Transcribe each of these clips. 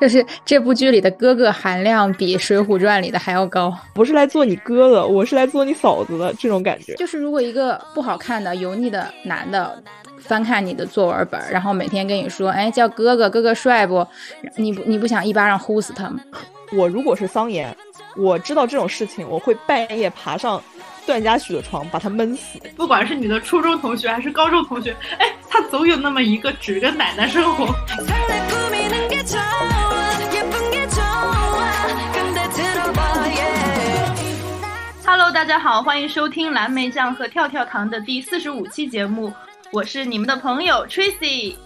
就是这部剧里的哥哥含量比《水浒传》里的还要高。不是来做你哥的，我是来做你嫂子的这种感觉。就是如果一个不好看的油腻的男的翻看你的作文本，然后每天跟你说，哎，叫哥哥，哥哥帅不？你不你不想一巴掌呼死他吗？我如果是桑延，我知道这种事情，我会半夜爬上段嘉许的床，把他闷死。不管是你的初中同学还是高中同学，哎，他总有那么一个只跟奶奶生活。Hello，大家好，欢迎收听蓝莓酱和跳跳糖的第四十五期节目，我是你们的朋友 Tracy。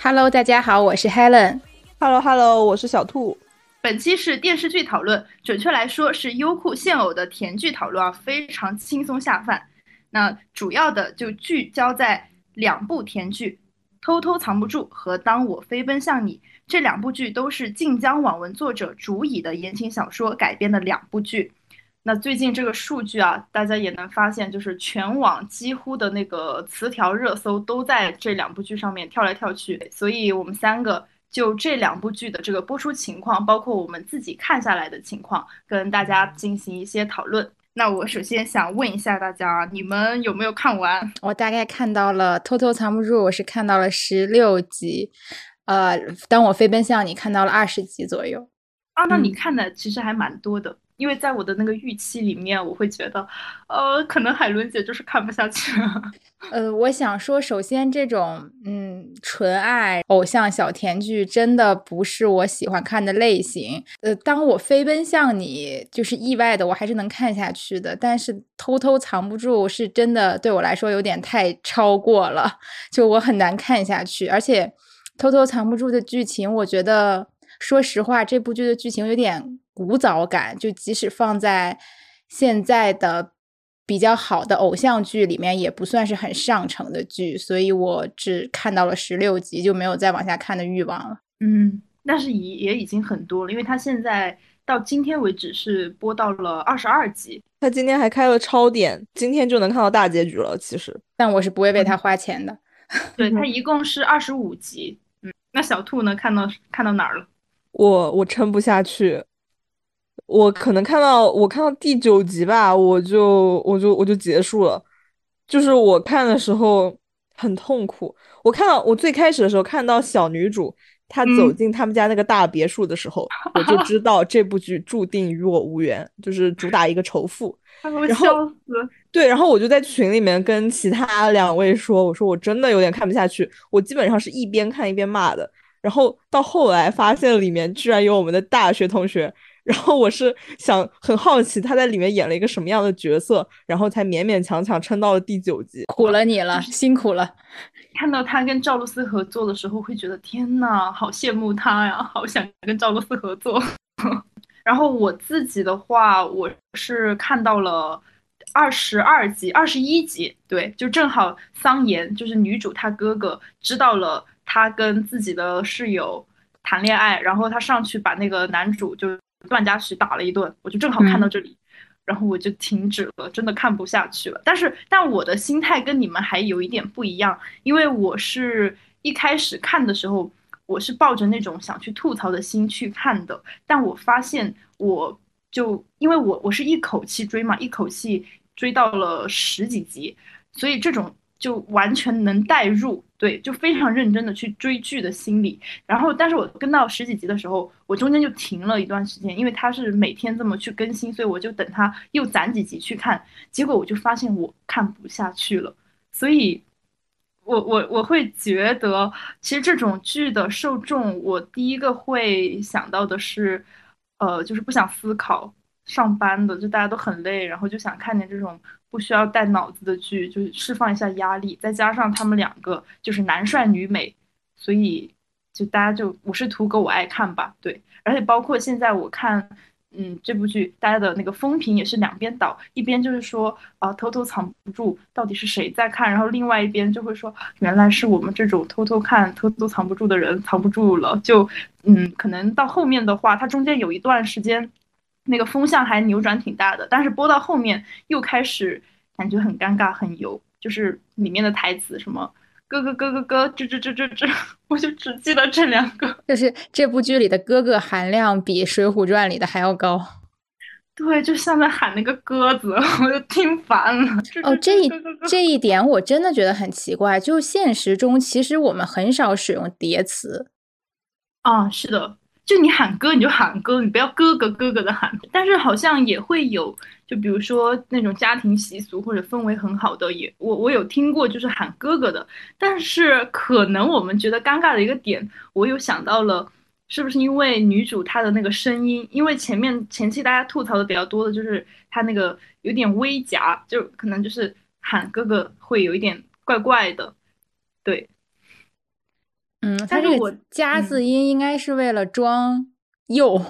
Hello，大家好，我是 Helen。Hello Hello，我是小兔。本期是电视剧讨论，准确来说是优酷现偶的甜剧讨论啊，非常轻松下饭。那主要的就聚焦在两部甜剧，《偷偷藏不住》和《当我飞奔向你》这两部剧都是晋江网文作者竹以的言情小说改编的两部剧。那最近这个数据啊，大家也能发现，就是全网几乎的那个词条热搜都在这两部剧上面跳来跳去，所以我们三个就这两部剧的这个播出情况，包括我们自己看下来的情况，跟大家进行一些讨论。那我首先想问一下大家，你们有没有看完？我大概看到了《偷偷藏不住》，我是看到了十六集，呃，当我飞奔向你看到了二十集左右。啊，那你看的其实还蛮多的。因为在我的那个预期里面，我会觉得，呃，可能海伦姐就是看不下去了。呃，我想说，首先这种嗯纯爱偶像小甜剧真的不是我喜欢看的类型。呃，当我飞奔向你，就是意外的，我还是能看下去的。但是偷偷藏不住是真的对我来说有点太超过了，就我很难看下去。而且偷偷藏不住的剧情，我觉得说实话，这部剧的剧情有点。古早感，就即使放在现在的比较好的偶像剧里面，也不算是很上乘的剧，所以我只看到了十六集，就没有再往下看的欲望了。嗯，但是已也已经很多了，因为他现在到今天为止是播到了二十二集，他今天还开了超点，今天就能看到大结局了。其实，但我是不会为他花钱的。对他一共是二十五集，嗯，那小兔呢？看到看到哪儿了？我我撑不下去。我可能看到我看到第九集吧，我就我就我就结束了。就是我看的时候很痛苦。我看到我最开始的时候看到小女主她走进他们家那个大别墅的时候，我就知道这部剧注定与我无缘，就是主打一个仇富。然后对，然后我就在群里面跟其他两位说，我说我真的有点看不下去。我基本上是一边看一边骂的。然后到后来发现里面居然有我们的大学同学。然后我是想很好奇他在里面演了一个什么样的角色，然后才勉勉强强撑到了第九集。苦了你了，辛苦了。看到他跟赵露思合作的时候，会觉得天呐，好羡慕他呀，好想跟赵露思合作。然后我自己的话，我是看到了二十二集、二十一集，对，就正好桑延就是女主她哥哥知道了他跟自己的室友谈恋爱，然后他上去把那个男主就。段嘉许打了一顿，我就正好看到这里，嗯、然后我就停止了，真的看不下去了。但是，但我的心态跟你们还有一点不一样，因为我是一开始看的时候，我是抱着那种想去吐槽的心去看的，但我发现，我就因为我我是一口气追嘛，一口气追到了十几集，所以这种就完全能代入。对，就非常认真的去追剧的心理，然后，但是我跟到十几集的时候，我中间就停了一段时间，因为他是每天这么去更新，所以我就等他又攒几集去看，结果我就发现我看不下去了，所以，我我我会觉得，其实这种剧的受众，我第一个会想到的是，呃，就是不想思考上班的，就大家都很累，然后就想看见这种。不需要带脑子的剧，就是释放一下压力，再加上他们两个就是男帅女美，所以就大家就我是图个我爱看吧，对，而且包括现在我看，嗯，这部剧大家的那个风评也是两边倒，一边就是说啊、偷偷藏不住，到底是谁在看，然后另外一边就会说原来是我们这种偷偷看、偷偷藏不住的人藏不住了，就嗯，可能到后面的话，它中间有一段时间。那个风向还扭转挺大的，但是播到后面又开始感觉很尴尬、很油，就是里面的台词什么“哥哥哥哥哥，吱吱吱吱吱，我就只记得这两个。就是这部剧里的哥哥含量比《水浒传》里的还要高。对，就像在喊那个鸽子，我就听烦了。哦，这一这一点我真的觉得很奇怪。就现实中，其实我们很少使用叠词。啊，是的，就你喊哥你就喊哥，你不要哥哥哥哥的喊。但是好像也会有，就比如说那种家庭习俗或者氛围很好的，也我我有听过，就是喊哥哥的。但是可能我们觉得尴尬的一个点，我有想到了。是不是因为女主她的那个声音？因为前面前期大家吐槽的比较多的就是她那个有点微夹，就可能就是喊哥哥会有一点怪怪的。对，嗯，他这个加字音应该是为了装幼，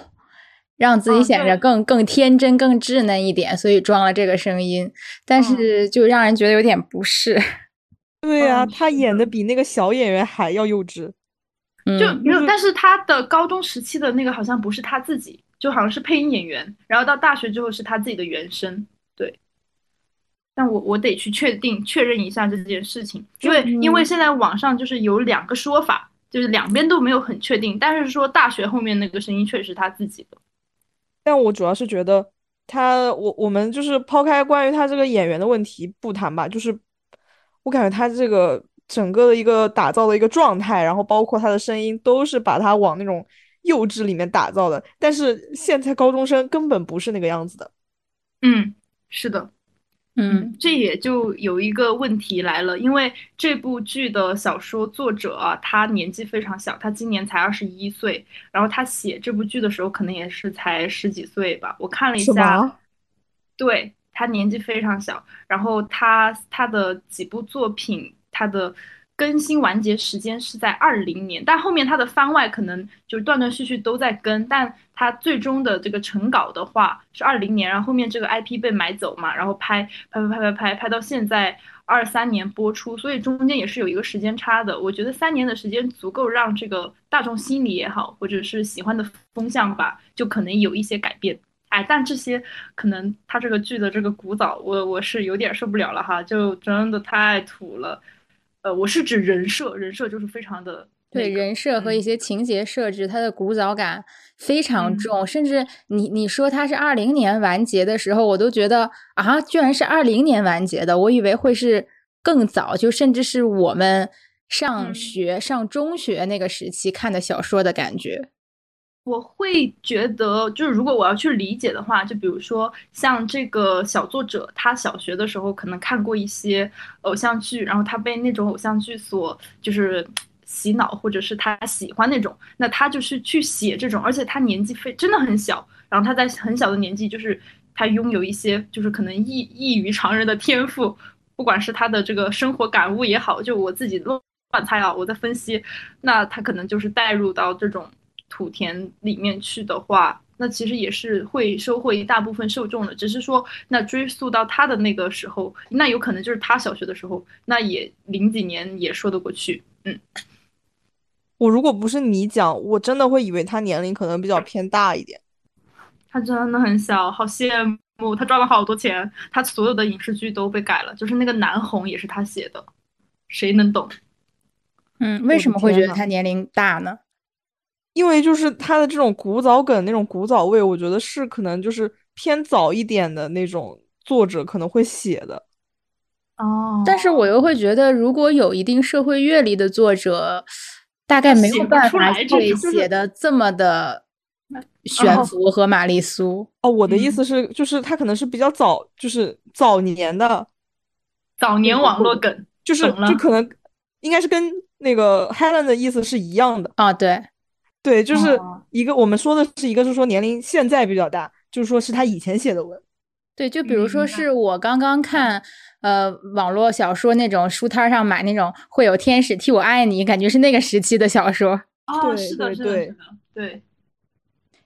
让自己显得更更天真、更稚嫩一点，所以装了这个声音。但是就让人觉得有点不适。对呀，他演的比那个小演员还要幼稚。就没有，但是他的高中时期的那个好像不是他自己，就好像是配音演员，然后到大学之后是他自己的原声，对。但我我得去确定确认一下这件事情，因为因为现在网上就是有两个说法，就是两边都没有很确定，但是说大学后面那个声音确实是他自己的。但我主要是觉得他，我我们就是抛开关于他这个演员的问题不谈吧，就是我感觉他这个。整个的一个打造的一个状态，然后包括他的声音，都是把他往那种幼稚里面打造的。但是现在高中生根本不是那个样子的。嗯，是的，嗯，这也就有一个问题来了，因为这部剧的小说作者啊，他年纪非常小，他今年才二十一岁，然后他写这部剧的时候可能也是才十几岁吧。我看了一下，对他年纪非常小，然后他他的几部作品。他的更新完结时间是在二零年，但后面它的番外可能就断断续续都在更，但它最终的这个成稿的话是二零年，然后后面这个 IP 被买走嘛，然后拍拍拍拍拍拍拍到现在二三年播出，所以中间也是有一个时间差的。我觉得三年的时间足够让这个大众心理也好，或者是喜欢的风向吧，就可能有一些改变。哎，但这些可能它这个剧的这个古早，我我是有点受不了了哈，就真的太土了。呃，我是指人设，人设就是非常的对人设和一些情节设置，它的古早感非常重。甚至你你说它是二零年完结的时候，我都觉得啊，居然是二零年完结的，我以为会是更早，就甚至是我们上学上中学那个时期看的小说的感觉。我会觉得，就是如果我要去理解的话，就比如说像这个小作者，他小学的时候可能看过一些偶像剧，然后他被那种偶像剧所就是洗脑，或者是他喜欢那种，那他就是去写这种，而且他年纪非真的很小，然后他在很小的年纪，就是他拥有一些就是可能异异于常人的天赋，不管是他的这个生活感悟也好，就我自己乱猜啊，我在分析，那他可能就是带入到这种。土田里面去的话，那其实也是会收获一大部分受众的。只是说，那追溯到他的那个时候，那有可能就是他小学的时候，那也零几年也说得过去。嗯，我如果不是你讲，我真的会以为他年龄可能比较偏大一点。他真的很小，好羡慕他赚了好多钱。他所有的影视剧都被改了，就是那个南红也是他写的，谁能懂？嗯，为什么会觉得他年龄大呢？因为就是他的这种古早梗那种古早味，我觉得是可能就是偏早一点的那种作者可能会写的。哦，但是我又会觉得，如果有一定社会阅历的作者，大概没有办法会写的这么的悬浮和玛丽苏。哦，我的意思是，就是他可能是比较早，就是早年的早年网络梗，就是就可能应该是跟那个 Helen 的意思是一样的啊，对。对，就是一个我们说的是一个是说年龄现在比较大，就是说是他以前写的文。对，就比如说是我刚刚看呃网络小说那种书摊上买那种会有天使替我爱你，感觉是那个时期的小说。哦，是的，是的，是的，对。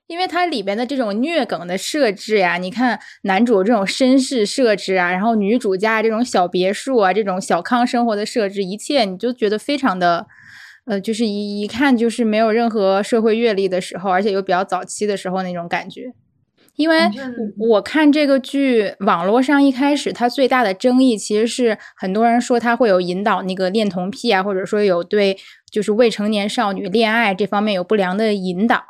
因为它里边的这种虐梗的设置呀，你看男主这种绅士设置啊，然后女主家这种小别墅啊，这种小康生活的设置，一切你就觉得非常的。呃，就是一一看就是没有任何社会阅历的时候，而且又比较早期的时候那种感觉，因为我看这个剧，网络上一开始它最大的争议其实是很多人说它会有引导那个恋童癖啊，或者说有对就是未成年少女恋爱这方面有不良的引导。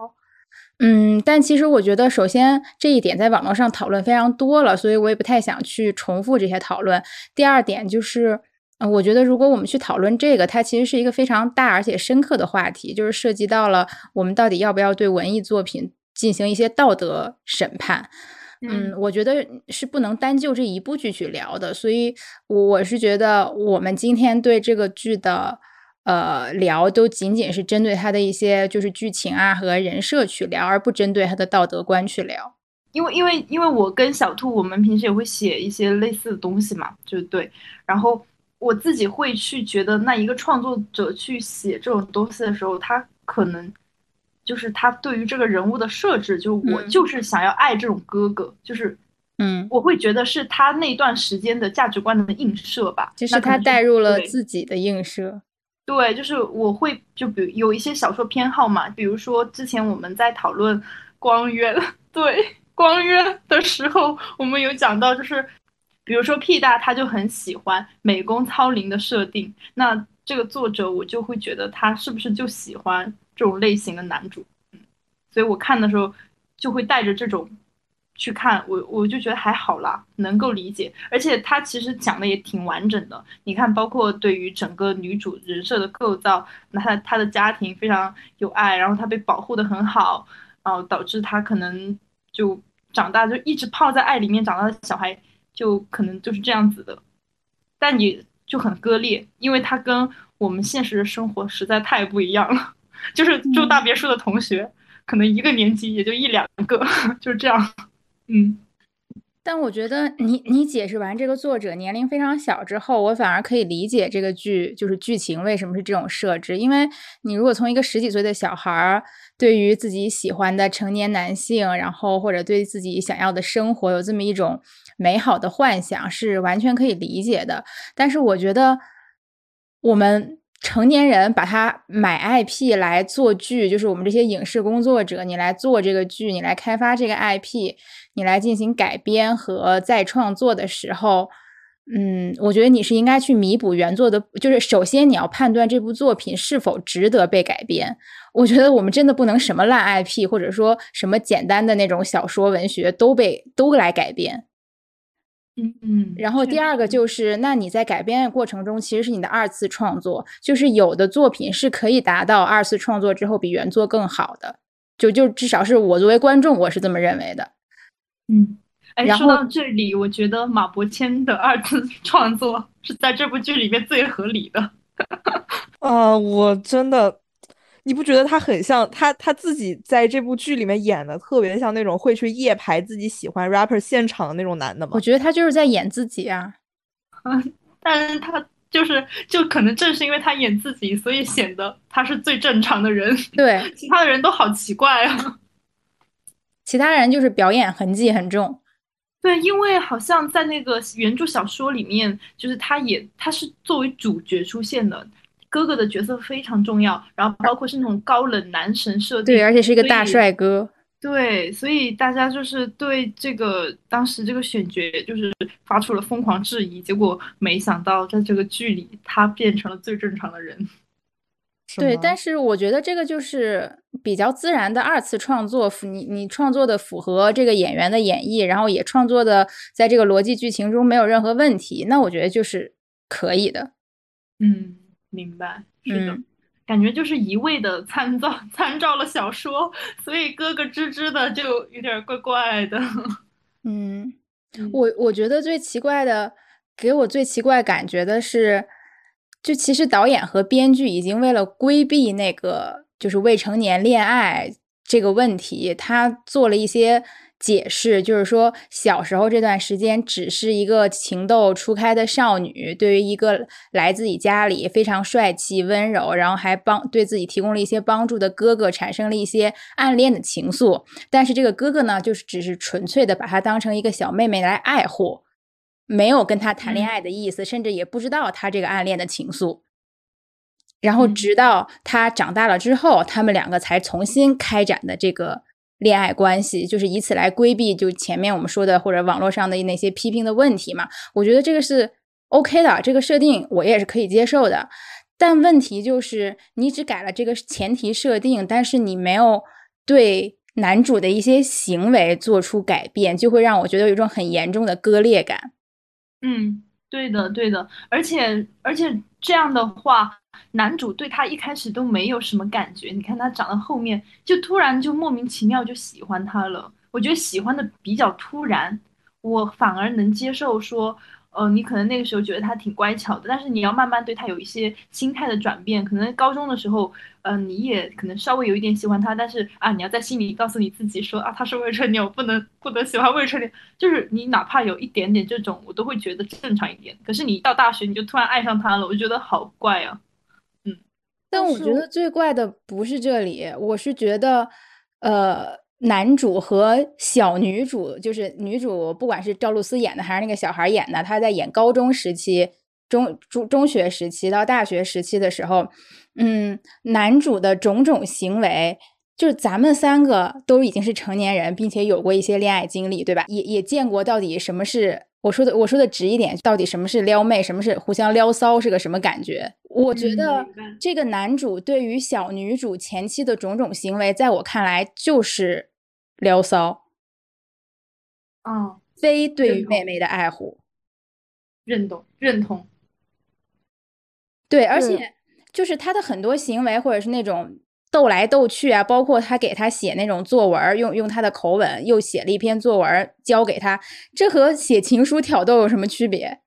嗯，但其实我觉得，首先这一点在网络上讨论非常多了，所以我也不太想去重复这些讨论。第二点就是，呃，我觉得如果我们去讨论这个，它其实是一个非常大而且深刻的话题，就是涉及到了我们到底要不要对文艺作品进行一些道德审判。嗯，我觉得是不能单就这一部剧去聊的，所以我是觉得我们今天对这个剧的。呃，聊都仅仅是针对它的一些就是剧情啊和人设去聊，而不针对它的道德观去聊。因为因为因为我跟小兔，我们平时也会写一些类似的东西嘛，就是对。然后我自己会去觉得，那一个创作者去写这种东西的时候，他可能就是他对于这个人物的设置，就我就是想要爱这种哥哥，就是嗯，我会觉得是他那段时间的价值观的映射吧，就是他带入了。自己的映射。对，就是我会就比如有一些小说偏好嘛，比如说之前我们在讨论光渊，对光渊的时候，我们有讲到，就是比如说 P 大他就很喜欢美工操灵的设定，那这个作者我就会觉得他是不是就喜欢这种类型的男主，嗯，所以我看的时候就会带着这种。去看我，我就觉得还好啦，能够理解。而且他其实讲的也挺完整的。你看，包括对于整个女主人设的构造，那她她的家庭非常有爱，然后她被保护的很好，然后导致她可能就长大就一直泡在爱里面长大的小孩，就可能就是这样子的。但你就很割裂，因为它跟我们现实的生活实在太不一样了。就是住大别墅的同学，可能一个年级也就一两个，就是这样。嗯，但我觉得你你解释完这个作者年龄非常小之后，我反而可以理解这个剧就是剧情为什么是这种设置。因为你如果从一个十几岁的小孩儿对于自己喜欢的成年男性，然后或者对自己想要的生活有这么一种美好的幻想，是完全可以理解的。但是我觉得我们。成年人把它买 IP 来做剧，就是我们这些影视工作者，你来做这个剧，你来开发这个 IP，你来进行改编和再创作的时候，嗯，我觉得你是应该去弥补原作的，就是首先你要判断这部作品是否值得被改编。我觉得我们真的不能什么烂 IP，或者说什么简单的那种小说文学都被都来改编。嗯嗯，然后第二个就是，那你在改编的过程中，其实是你的二次创作，就是有的作品是可以达到二次创作之后比原作更好的，就就至少是我作为观众，我是这么认为的。嗯，哎，说到这里，我觉得马伯骞的二次 创作是在这部剧里面最合理的。啊、我真的。你不觉得他很像他他自己在这部剧里面演的特别像那种会去夜排自己喜欢 rapper 现场的那种男的吗？我觉得他就是在演自己啊。嗯，但是他就是就可能正是因为他演自己，所以显得他是最正常的人。对，其他的人都好奇怪啊。其他人就是表演痕迹很重。对，因为好像在那个原著小说里面，就是他也他是作为主角出现的。哥哥的角色非常重要，然后包括是那种高冷男神设定，对，而且是一个大帅哥。对，所以大家就是对这个当时这个选角就是发出了疯狂质疑，结果没想到在这个剧里他变成了最正常的人。对，但是我觉得这个就是比较自然的二次创作，你你创作的符合这个演员的演绎，然后也创作的在这个逻辑剧情中没有任何问题，那我觉得就是可以的。嗯。明白，是的，嗯、感觉就是一味的参照 参照了小说，所以咯咯吱吱的就有点怪怪的。嗯，我我觉得最奇怪的，给我最奇怪感觉的是，就其实导演和编剧已经为了规避那个就是未成年恋爱这个问题，他做了一些。解释就是说，小时候这段时间只是一个情窦初开的少女，对于一个来自己家里非常帅气、温柔，然后还帮对自己提供了一些帮助的哥哥产生了一些暗恋的情愫。但是这个哥哥呢，就是只是纯粹的把她当成一个小妹妹来爱护，没有跟她谈恋爱的意思，甚至也不知道她这个暗恋的情愫。然后直到她长大了之后，他们两个才重新开展的这个。恋爱关系，就是以此来规避就前面我们说的或者网络上的那些批评的问题嘛。我觉得这个是 OK 的，这个设定我也是可以接受的。但问题就是你只改了这个前提设定，但是你没有对男主的一些行为做出改变，就会让我觉得有一种很严重的割裂感。嗯，对的，对的，而且而且这样的话。男主对他一开始都没有什么感觉，你看他长到后面就突然就莫名其妙就喜欢他了。我觉得喜欢的比较突然，我反而能接受说，呃，你可能那个时候觉得他挺乖巧的，但是你要慢慢对他有一些心态的转变。可能高中的时候，嗯，你也可能稍微有一点喜欢他，但是啊，你要在心里告诉你自己说啊，他是未成年，我不能不能喜欢未成年。就是你哪怕有一点点这种，我都会觉得正常一点。可是你一到大学，你就突然爱上他了，我觉得好怪啊。嗯但我觉得最怪的不是这里，我是觉得，呃，男主和小女主，就是女主，不管是赵露思演的还是那个小孩演的，他在演高中时期、中中中学时期到大学时期的时候，嗯，男主的种种行为，就是咱们三个都已经是成年人，并且有过一些恋爱经历，对吧？也也见过到底什么是。我说的我说的直一点，到底什么是撩妹，什么是互相撩骚，是个什么感觉？我觉得这个男主对于小女主前期的种种行为，在我看来就是撩骚，嗯，非对于妹妹的爱护，认同认同，对，而且就是他的很多行为，或者是那种。斗来斗去啊，包括他给他写那种作文，用用他的口吻又写了一篇作文交给他，这和写情书挑逗有什么区别？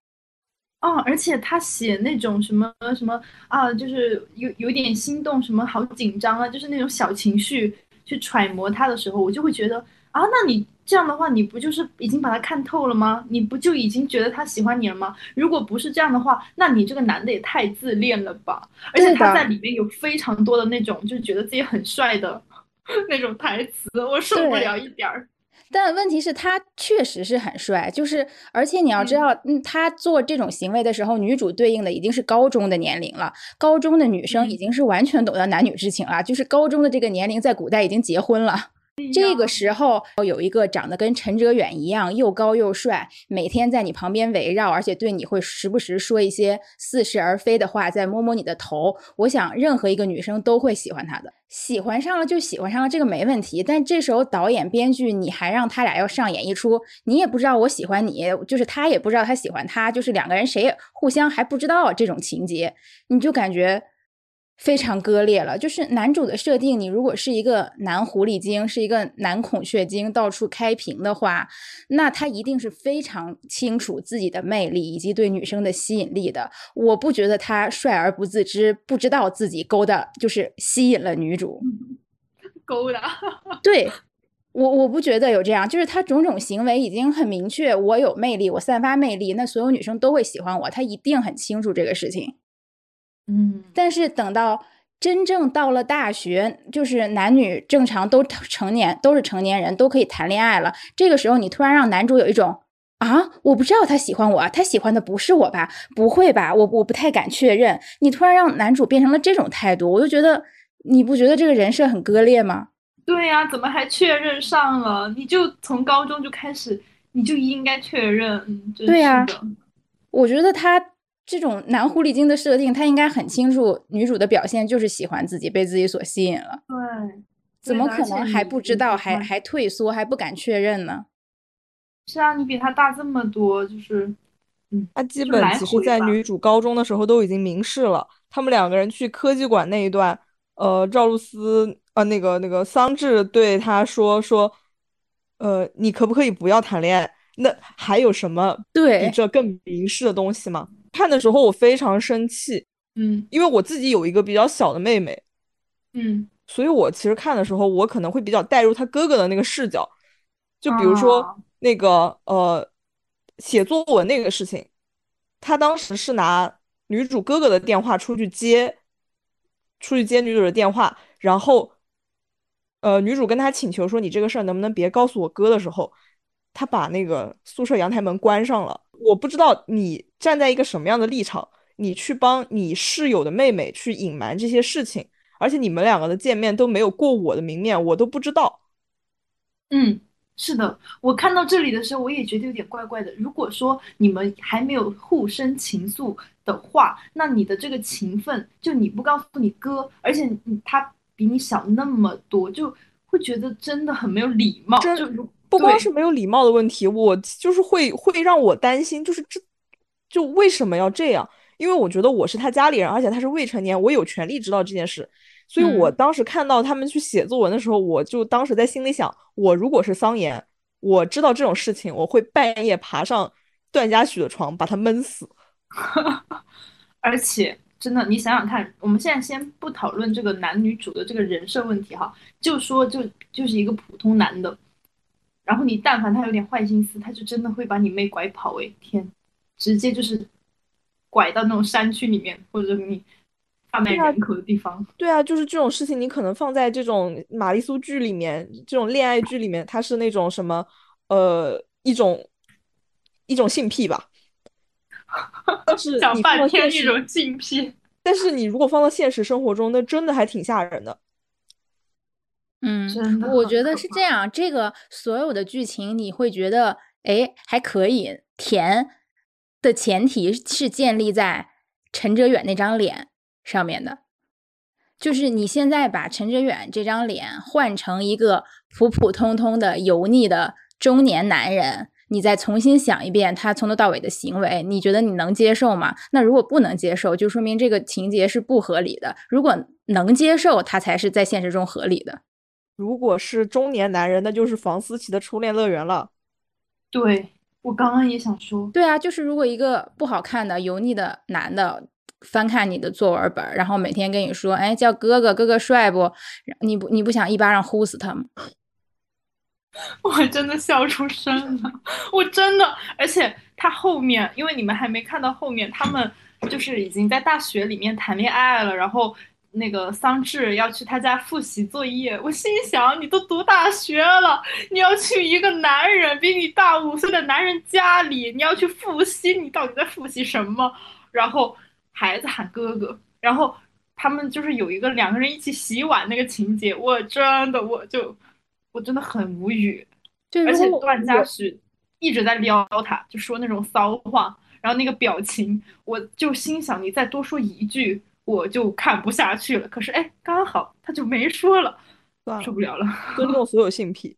哦，而且他写那种什么什么啊，就是有有点心动，什么好紧张啊，就是那种小情绪去揣摩他的时候，我就会觉得啊，那你。这样的话，你不就是已经把他看透了吗？你不就已经觉得他喜欢你了吗？如果不是这样的话，那你这个男的也太自恋了吧！而且他在里面有非常多的那种，就是觉得自己很帅的 那种台词，我受不了一点儿。但问题是，他确实是很帅，就是而且你要知道，嗯，他做这种行为的时候，女主对应的已经是高中的年龄了。高中的女生已经是完全懂得男女之情了，就是高中的这个年龄，在古代已经结婚了。这个时候有一个长得跟陈哲远一样又高又帅，每天在你旁边围绕，而且对你会时不时说一些似是而非的话，再摸摸你的头。我想任何一个女生都会喜欢他的，喜欢上了就喜欢上了，这个没问题。但这时候导演编剧你还让他俩要上演一出，你也不知道我喜欢你，就是他也不知道他喜欢他，就是两个人谁也互相还不知道这种情节，你就感觉。非常割裂了，就是男主的设定，你如果是一个男狐狸精，是一个男孔雀精，到处开屏的话，那他一定是非常清楚自己的魅力以及对女生的吸引力的。我不觉得他帅而不自知，不知道自己勾搭就是吸引了女主，勾搭。对我，我不觉得有这样，就是他种种行为已经很明确，我有魅力，我散发魅力，那所有女生都会喜欢我，他一定很清楚这个事情。嗯，但是等到真正到了大学，就是男女正常都成年，都是成年人，都可以谈恋爱了。这个时候，你突然让男主有一种啊，我不知道他喜欢我，他喜欢的不是我吧？不会吧？我我不太敢确认。你突然让男主变成了这种态度，我就觉得你不觉得这个人设很割裂吗？对呀，怎么还确认上了？你就从高中就开始，你就应该确认。对呀，我觉得他。这种男狐狸精的设定，他应该很清楚，女主的表现就是喜欢自己，被自己所吸引了。对，怎么可能还不知道，还还退缩，还不敢确认呢？是啊，你比他大这么多，就是，嗯，他基本其实，在女主高中的时候都已经明示了。他们两个人去科技馆那一段，呃，赵露思，呃，那个那个桑稚对他说说，呃，你可不可以不要谈恋爱？那还有什么比这更明示的东西吗？看的时候我非常生气，嗯，因为我自己有一个比较小的妹妹，嗯，所以我其实看的时候我可能会比较带入他哥哥的那个视角，就比如说那个呃写作文那个事情，他当时是拿女主哥哥的电话出去接，出去接女主的电话，然后呃女主跟他请求说你这个事儿能不能别告诉我哥的时候。他把那个宿舍阳台门关上了。我不知道你站在一个什么样的立场，你去帮你室友的妹妹去隐瞒这些事情，而且你们两个的见面都没有过我的明面，我都不知道。嗯，是的，我看到这里的时候，我也觉得有点怪怪的。如果说你们还没有互生情愫的话，那你的这个情分，就你不告诉你哥，而且他比你小那么多，就会觉得真的很没有礼貌。就不光是没有礼貌的问题，我就是会会让我担心，就是这就为什么要这样？因为我觉得我是他家里人，而且他是未成年，我有权利知道这件事。所以我当时看到他们去写作文的时候，我就当时在心里想：我如果是桑延，我知道这种事情，我会半夜爬上段嘉许的床，把他闷死。而且，真的，你想想看，我们现在先不讨论这个男女主的这个人设问题哈，就说就就是一个普通男的，然后你但凡他有点坏心思，他就真的会把你妹拐跑。哎，天，直接就是拐到那种山区里面，或者你。贩卖人口的地方，对啊，就是这种事情，你可能放在这种玛丽苏剧里面，这种恋爱剧里面，它是那种什么，呃，一种一种性癖吧。但是讲半天一种性癖，但是你如果放到现实生活中，那真的还挺吓人的。嗯，我觉得是这样，这个所有的剧情你会觉得，哎，还可以甜的前提是建立在陈哲远那张脸。上面的，就是你现在把陈哲远这张脸换成一个普普通通的油腻的中年男人，你再重新想一遍他从头到尾的行为，你觉得你能接受吗？那如果不能接受，就说明这个情节是不合理的。如果能接受，他才是在现实中合理的。如果是中年男人，那就是房思琪的初恋乐园了。对我刚刚也想说，对啊，就是如果一个不好看的油腻的男的。翻看你的作文本，然后每天跟你说：“哎，叫哥哥，哥哥帅不？你不你不想一巴掌呼死他吗？” 我真的笑出声了，我真的，而且他后面，因为你们还没看到后面，他们就是已经在大学里面谈恋爱了，然后那个桑稚要去他家复习作业，我心想：你都读大学了，你要去一个男人比你大五岁的男人家里，你要去复习，你到底在复习什么？然后。孩子喊哥哥，然后他们就是有一个两个人一起洗碗那个情节，我真的我就我真的很无语。而且段嘉许一直在撩他，就说那种骚话，然后那个表情，我就心想你再多说一句，我就看不下去了。可是哎，刚好他就没说了，受不了了。尊重所有性癖。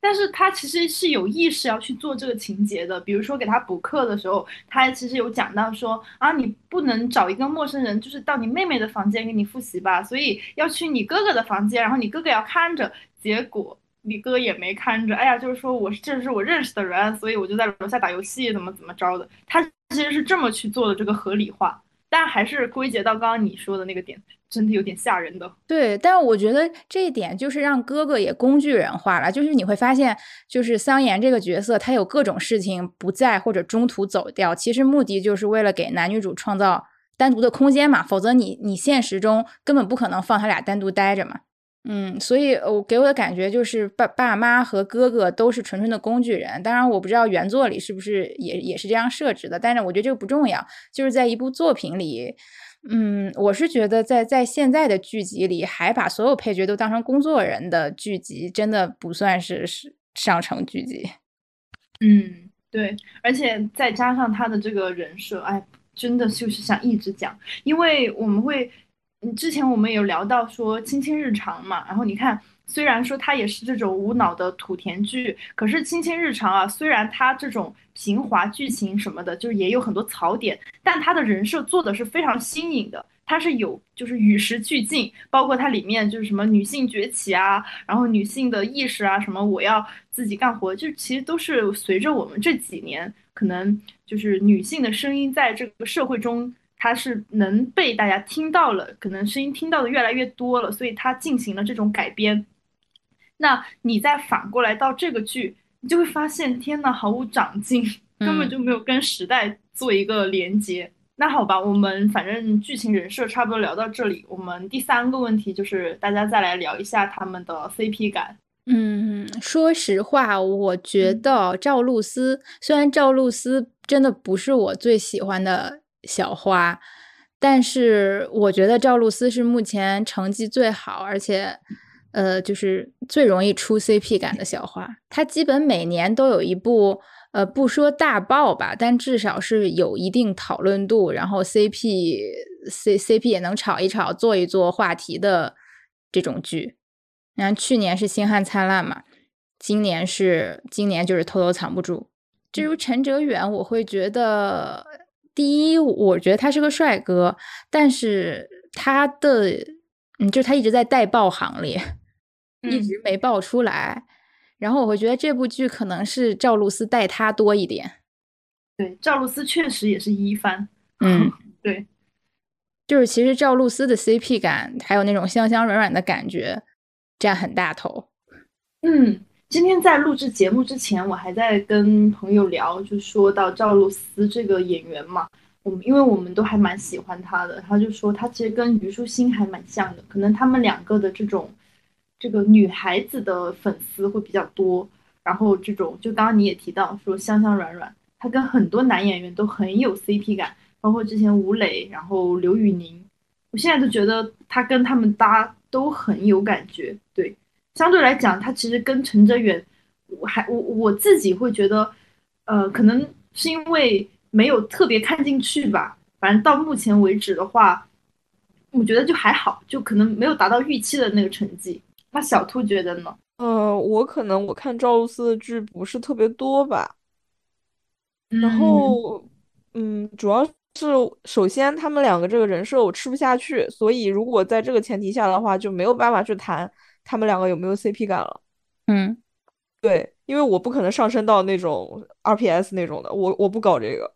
但是他其实是有意识要去做这个情节的，比如说给他补课的时候，他其实有讲到说啊，你不能找一个陌生人，就是到你妹妹的房间给你复习吧，所以要去你哥哥的房间，然后你哥哥要看着，结果你哥也没看着，哎呀，就是说我这是我认识的人，所以我就在楼下打游戏，怎么怎么着的，他其实是这么去做的这个合理化。但还是归结到刚刚你说的那个点，真的有点吓人的。对，但我觉得这一点就是让哥哥也工具人化了。就是你会发现，就是桑延这个角色，他有各种事情不在或者中途走掉，其实目的就是为了给男女主创造单独的空间嘛。否则你你现实中根本不可能放他俩单独待着嘛。嗯，所以我给我的感觉就是爸爸妈和哥哥都是纯纯的工具人。当然，我不知道原作里是不是也也是这样设置的，但是我觉得这个不重要。就是在一部作品里，嗯，我是觉得在在现在的剧集里，还把所有配角都当成工作人的剧集，真的不算是是上乘剧集。嗯，对，而且再加上他的这个人设，哎，真的就是想一直讲，因为我们会。之前我们有聊到说《青青日常》嘛，然后你看，虽然说它也是这种无脑的土田剧，可是《青青日常》啊，虽然它这种平滑剧情什么的，就是也有很多槽点，但它的人设做的是非常新颖的，它是有就是与时俱进，包括它里面就是什么女性崛起啊，然后女性的意识啊，什么我要自己干活，就其实都是随着我们这几年可能就是女性的声音在这个社会中。它是能被大家听到了，可能声音听到的越来越多了，所以它进行了这种改编。那你再反过来到这个剧，你就会发现，天呐，毫无长进，根本就没有跟时代做一个连接。那好吧，我们反正剧情人设差不多聊到这里，我们第三个问题就是大家再来聊一下他们的 CP 感。嗯，说实话，我觉得赵露思，虽然赵露思真的不是我最喜欢的。小花，但是我觉得赵露思是目前成绩最好，而且，呃，就是最容易出 CP 感的小花。她基本每年都有一部，呃，不说大爆吧，但至少是有一定讨论度，然后 CP C CP 也能炒一炒、做一做话题的这种剧。然后去年是《星汉灿烂》嘛，今年是今年就是《偷偷藏不住》。至于陈哲远，我会觉得，第一，我觉得他是个帅哥，但是他的，嗯，就他一直在带爆行列。一直没爆出来，然后我会觉得这部剧可能是赵露思带他多一点。对，赵露思确实也是一番。嗯，对，就是其实赵露思的 CP 感，还有那种香香软软的感觉，占很大头。嗯，今天在录制节目之前，我还在跟朋友聊，就说到赵露思这个演员嘛，我们因为我们都还蛮喜欢她的，他就说她其实跟虞书欣还蛮像的，可能他们两个的这种。这个女孩子的粉丝会比较多，然后这种就刚刚你也提到说香香软软，她跟很多男演员都很有 CP 感，包括之前吴磊，然后刘宇宁，我现在都觉得她跟他们搭都很有感觉。对，相对来讲，他其实跟陈哲远，我还我我自己会觉得，呃，可能是因为没有特别看进去吧。反正到目前为止的话，我觉得就还好，就可能没有达到预期的那个成绩。那小兔觉得呢？呃，我可能我看赵露思的剧不是特别多吧，然后，嗯，主要是首先他们两个这个人设我吃不下去，所以如果在这个前提下的话，就没有办法去谈他们两个有没有 CP 感了。嗯，对，因为我不可能上升到那种 RPS 那种的，我我不搞这个。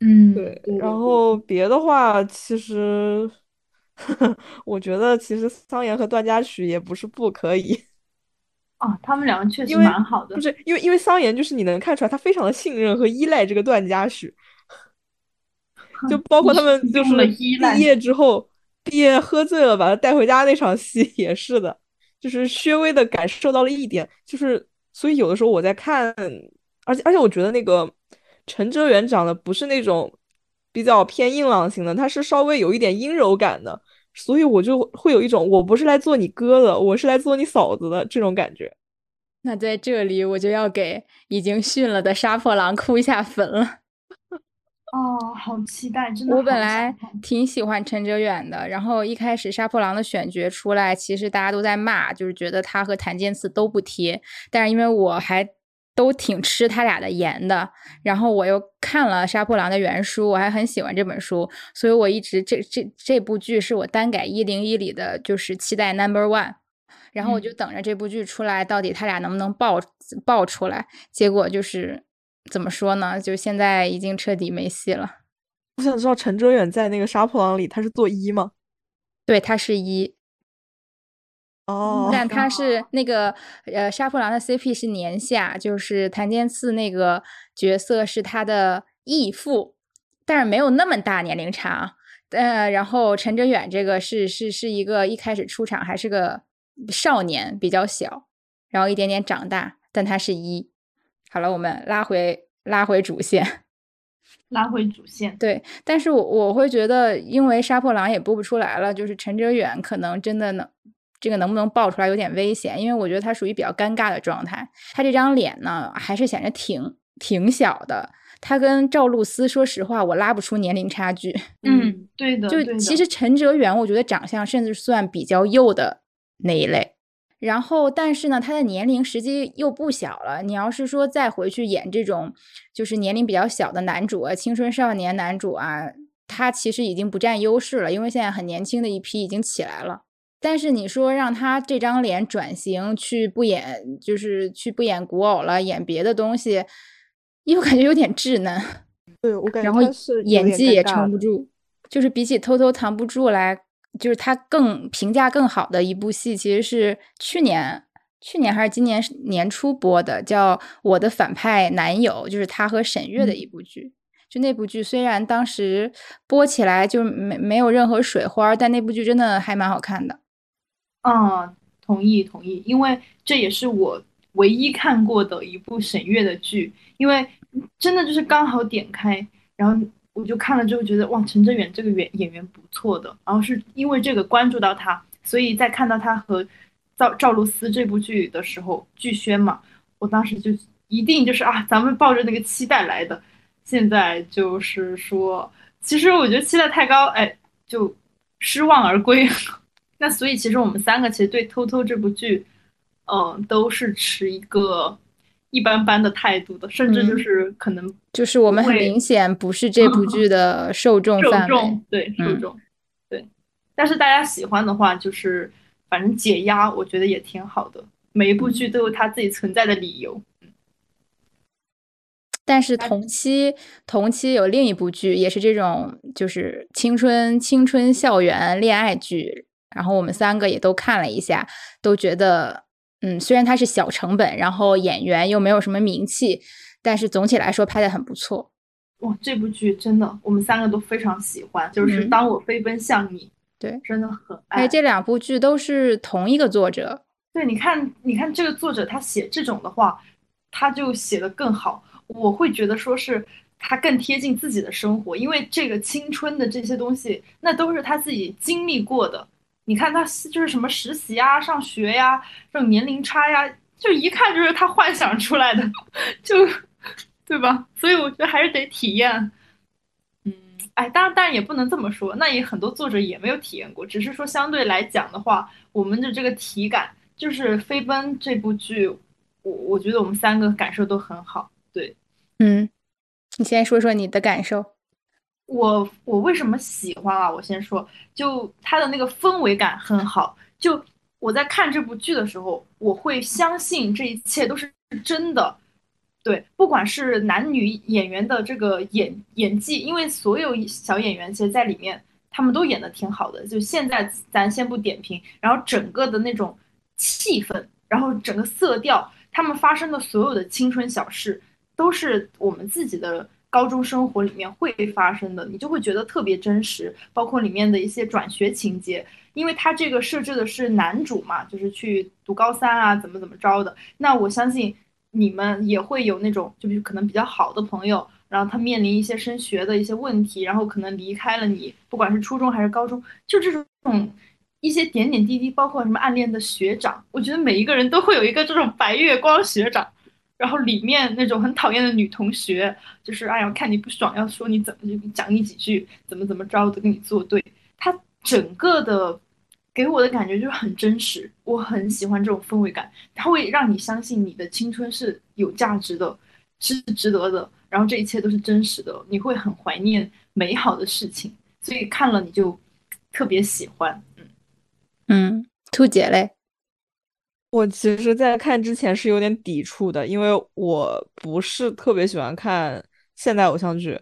嗯，对，然后别的话其实。我觉得其实桑延和段嘉许也不是不可以哦，他们两个确实蛮好的。不是因为因为桑延就是你能看出来他非常的信任和依赖这个段嘉许，就包括他们就是毕业之后毕业喝醉了把他带回家那场戏也是的，就是稍微的感受到了一点，就是所以有的时候我在看，而且而且我觉得那个陈哲远长得不是那种比较偏硬朗型的，他是稍微有一点阴柔感的。所以我就会有一种我不是来做你哥的，我是来做你嫂子的这种感觉。那在这里我就要给已经训了的杀破狼哭一下坟了。哦，好期待！真的，我本来挺喜欢陈哲远的，然后一开始杀破狼的选角出来，其实大家都在骂，就是觉得他和谭健次都不贴。但是因为我还。都挺吃他俩的颜的，然后我又看了《杀破狼》的原书，我还很喜欢这本书，所以我一直这这这部剧是我单改一零一里的就是期待 number one，然后我就等着这部剧出来，到底他俩能不能爆爆出来？结果就是怎么说呢？就现在已经彻底没戏了。我想知道陈哲远在那个《杀破狼》里他是做一吗？对，他是一。哦，但他是 那个呃，杀破狼的 CP 是年下，就是谭健次那个角色是他的义父，但是没有那么大年龄差。呃，然后陈哲远这个是是是一个一开始出场还是个少年，比较小，然后一点点长大，但他是一。好了，我们拉回拉回主线，拉回主线。对，但是我我会觉得，因为杀破狼也播不出来了，就是陈哲远可能真的能。这个能不能爆出来有点危险，因为我觉得他属于比较尴尬的状态。他这张脸呢，还是显得挺挺小的。他跟赵露思，说实话，我拉不出年龄差距。嗯，对的。就其实陈哲远，我觉得长相甚至算比较幼的那一类。然后，但是呢，他的年龄实际又不小了。你要是说再回去演这种就是年龄比较小的男主啊，青春少年男主啊，他其实已经不占优势了，因为现在很年轻的一批已经起来了。但是你说让他这张脸转型去不演，就是去不演古偶了，演别的东西，又感觉有点稚嫩。对我感觉，然后演技也撑不住。就是比起偷偷藏不住来，就是他更评价更好的一部戏，其实是去年去年还是今年年初播的，叫《我的反派男友》，就是他和沈月的一部剧。就那部剧，虽然当时播起来就没没有任何水花，但那部剧真的还蛮好看的。嗯，同意同意，因为这也是我唯一看过的一部沈月的剧，因为真的就是刚好点开，然后我就看了之后觉得哇，陈哲远这个演演员不错的，然后是因为这个关注到他，所以在看到他和赵赵露思这部剧的时候，剧宣嘛，我当时就一定就是啊，咱们抱着那个期待来的。现在就是说，其实我觉得期待太高，哎，就失望而归。那所以其实我们三个其实对《偷偷》这部剧，嗯，都是持一个一般般的态度的，甚至就是可能就是我们很明显不是这部剧的受众范围，对受众，对。但是大家喜欢的话，就是反正解压，我觉得也挺好的。每一部剧都有它自己存在的理由。但是同期同期有另一部剧，也是这种就是青春青春校园恋爱剧，然后我们三个也都看了一下，都觉得嗯，虽然它是小成本，然后演员又没有什么名气，但是总体来说拍的很不错。哇，这部剧真的我们三个都非常喜欢，就是当我飞奔向你，对，真的很爱。这两部剧都是同一个作者，对，你看你看这个作者他写这种的话，他就写的更好。我会觉得说是他更贴近自己的生活，因为这个青春的这些东西，那都是他自己经历过的。你看他就是什么实习啊、上学呀，这种年龄差呀，就一看就是他幻想出来的，就对吧？所以我觉得还是得体验。嗯，哎，当然，当然也不能这么说，那也很多作者也没有体验过，只是说相对来讲的话，我们的这个体感就是《飞奔》这部剧，我我觉得我们三个感受都很好。对，嗯，你先说说你的感受。我我为什么喜欢啊？我先说，就它的那个氛围感很好。就我在看这部剧的时候，我会相信这一切都是真的。对，不管是男女演员的这个演演技，因为所有小演员其实在里面他们都演的挺好的。就现在咱先不点评，然后整个的那种气氛，然后整个色调，他们发生的所有的青春小事。都是我们自己的高中生活里面会发生的，你就会觉得特别真实。包括里面的一些转学情节，因为他这个设置的是男主嘛，就是去读高三啊，怎么怎么着的。那我相信你们也会有那种，就是可能比较好的朋友，然后他面临一些升学的一些问题，然后可能离开了你，不管是初中还是高中，就这种一些点点滴滴，包括什么暗恋的学长，我觉得每一个人都会有一个这种白月光学长。然后里面那种很讨厌的女同学，就是哎呀，看你不爽，要说你怎么就讲你几句，怎么怎么着的跟你作对。他整个的给我的感觉就是很真实，我很喜欢这种氛围感，它会让你相信你的青春是有价值的，是值得的。然后这一切都是真实的，你会很怀念美好的事情，所以看了你就特别喜欢。嗯嗯，兔姐嘞。我其实，在看之前是有点抵触的，因为我不是特别喜欢看现代偶像剧，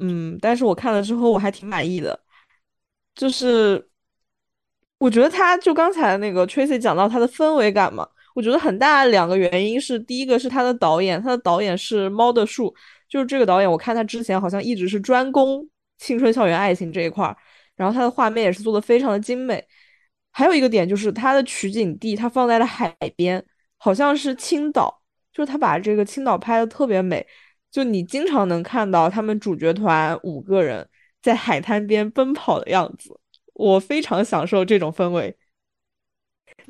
嗯，但是我看了之后，我还挺满意的。就是我觉得他就刚才那个 Tracy 讲到他的氛围感嘛，我觉得很大两个原因是，第一个是他的导演，他的导演是猫的树，就是这个导演，我看他之前好像一直是专攻青春校园爱情这一块儿，然后他的画面也是做的非常的精美。还有一个点就是它的取景地，它放在了海边，好像是青岛，就是他把这个青岛拍的特别美，就你经常能看到他们主角团五个人在海滩边奔跑的样子，我非常享受这种氛围。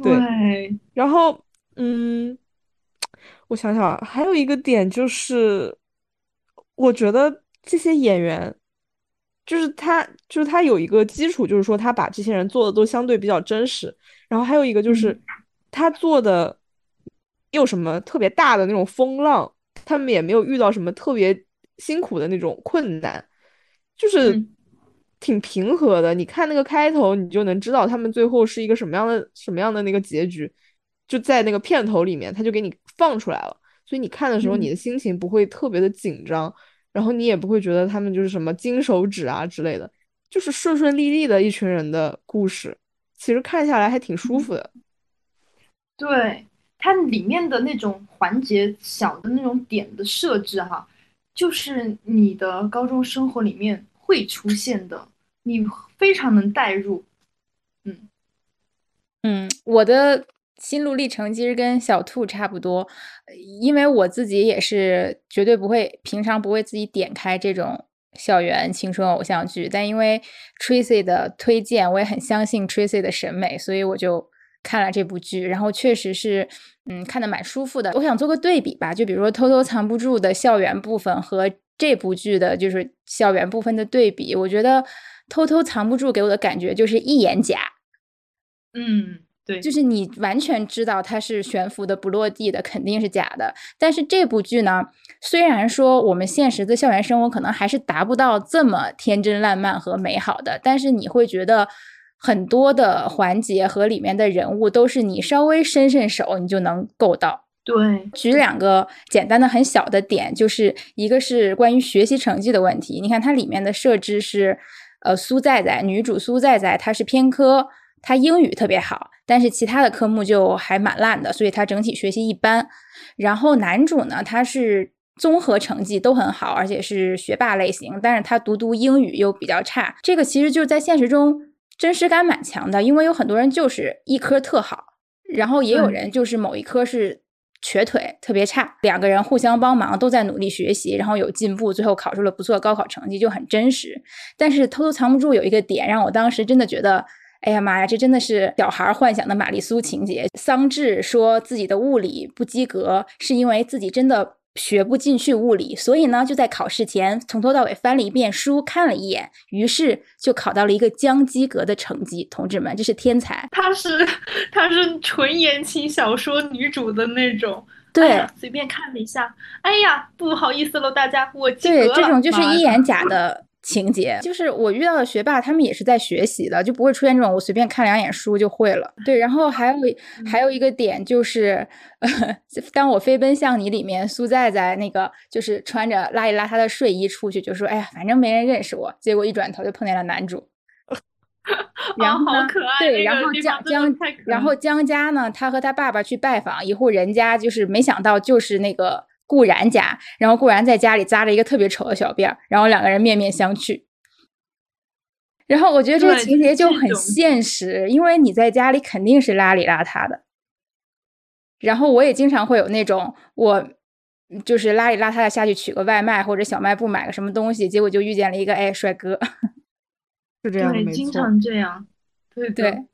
对，然后嗯，我想想，还有一个点就是，我觉得这些演员。就是他，就是他有一个基础，就是说他把这些人做的都相对比较真实。然后还有一个就是他做的有什么特别大的那种风浪，他们也没有遇到什么特别辛苦的那种困难，就是挺平和的。你看那个开头，你就能知道他们最后是一个什么样的什么样的那个结局，就在那个片头里面他就给你放出来了，所以你看的时候你的心情不会特别的紧张。然后你也不会觉得他们就是什么金手指啊之类的，就是顺顺利利的一群人的故事，其实看下来还挺舒服的。对它里面的那种环节小的那种点的设置哈，就是你的高中生活里面会出现的，你非常能代入。嗯嗯，我的。心路历程其实跟小兔差不多，因为我自己也是绝对不会，平常不会自己点开这种校园青春偶像剧，但因为 Tracy 的推荐，我也很相信 Tracy 的审美，所以我就看了这部剧，然后确实是，嗯，看的蛮舒服的。我想做个对比吧，就比如说《偷偷藏不住》的校园部分和这部剧的就是校园部分的对比，我觉得《偷偷藏不住》给我的感觉就是一眼假，嗯，对，就是你完全知道它是悬浮的、不落地的，肯定是假的。但是这部剧呢，虽然说我们现实的校园生活可能还是达不到这么天真烂漫和美好的，但是你会觉得。很多的环节和里面的人物都是你稍微伸伸手，你就能够到。对，举两个简单的很小的点，就是一个是关于学习成绩的问题。你看它里面的设置是，呃，苏在在女主苏在在她是偏科，她英语特别好，但是其他的科目就还蛮烂的，所以他整体学习一般。然后男主呢，他是综合成绩都很好，而且是学霸类型，但是他读读英语又比较差。这个其实就是在现实中。真实感蛮强的，因为有很多人就是一科特好，然后也有人就是某一科是瘸腿特别差，两个人互相帮忙，都在努力学习，然后有进步，最后考出了不错的高考成绩，就很真实。但是偷偷藏不住有一个点，让我当时真的觉得，哎呀妈呀，这真的是小孩幻想的玛丽苏情节。桑稚说自己的物理不及格，是因为自己真的。学不进去物理，所以呢，就在考试前从头到尾翻了一遍书，看了一眼，于是就考到了一个将及格的成绩。同志们，这是天才！她是她是纯言情小说女主的那种。对，随便看了一下，哎呀，不好意思了，大家，我及格了。对，这种就是一眼假的。情节就是我遇到的学霸，他们也是在学习的，就不会出现这种我随便看两眼书就会了。对，然后还有还有一个点就是，当我飞奔向你里面，苏在在那个就是穿着邋里邋遢的睡衣出去，就说：“哎呀，反正没人认识我。”结果一转头就碰见了男主。然后好可爱。对，然后江江，然后江家呢，他和他爸爸去拜访一户人家，就是没想到就是那个。顾然家，然后顾然在家里扎着一个特别丑的小辫儿，然后两个人面面相觑。然后我觉得这个情节就很现实，因为你在家里肯定是邋里邋遢的。然后我也经常会有那种，我就是邋里邋遢的下去取个外卖或者小卖部买个什么东西，结果就遇见了一个哎帅哥，是这样，对，经常这样，对对。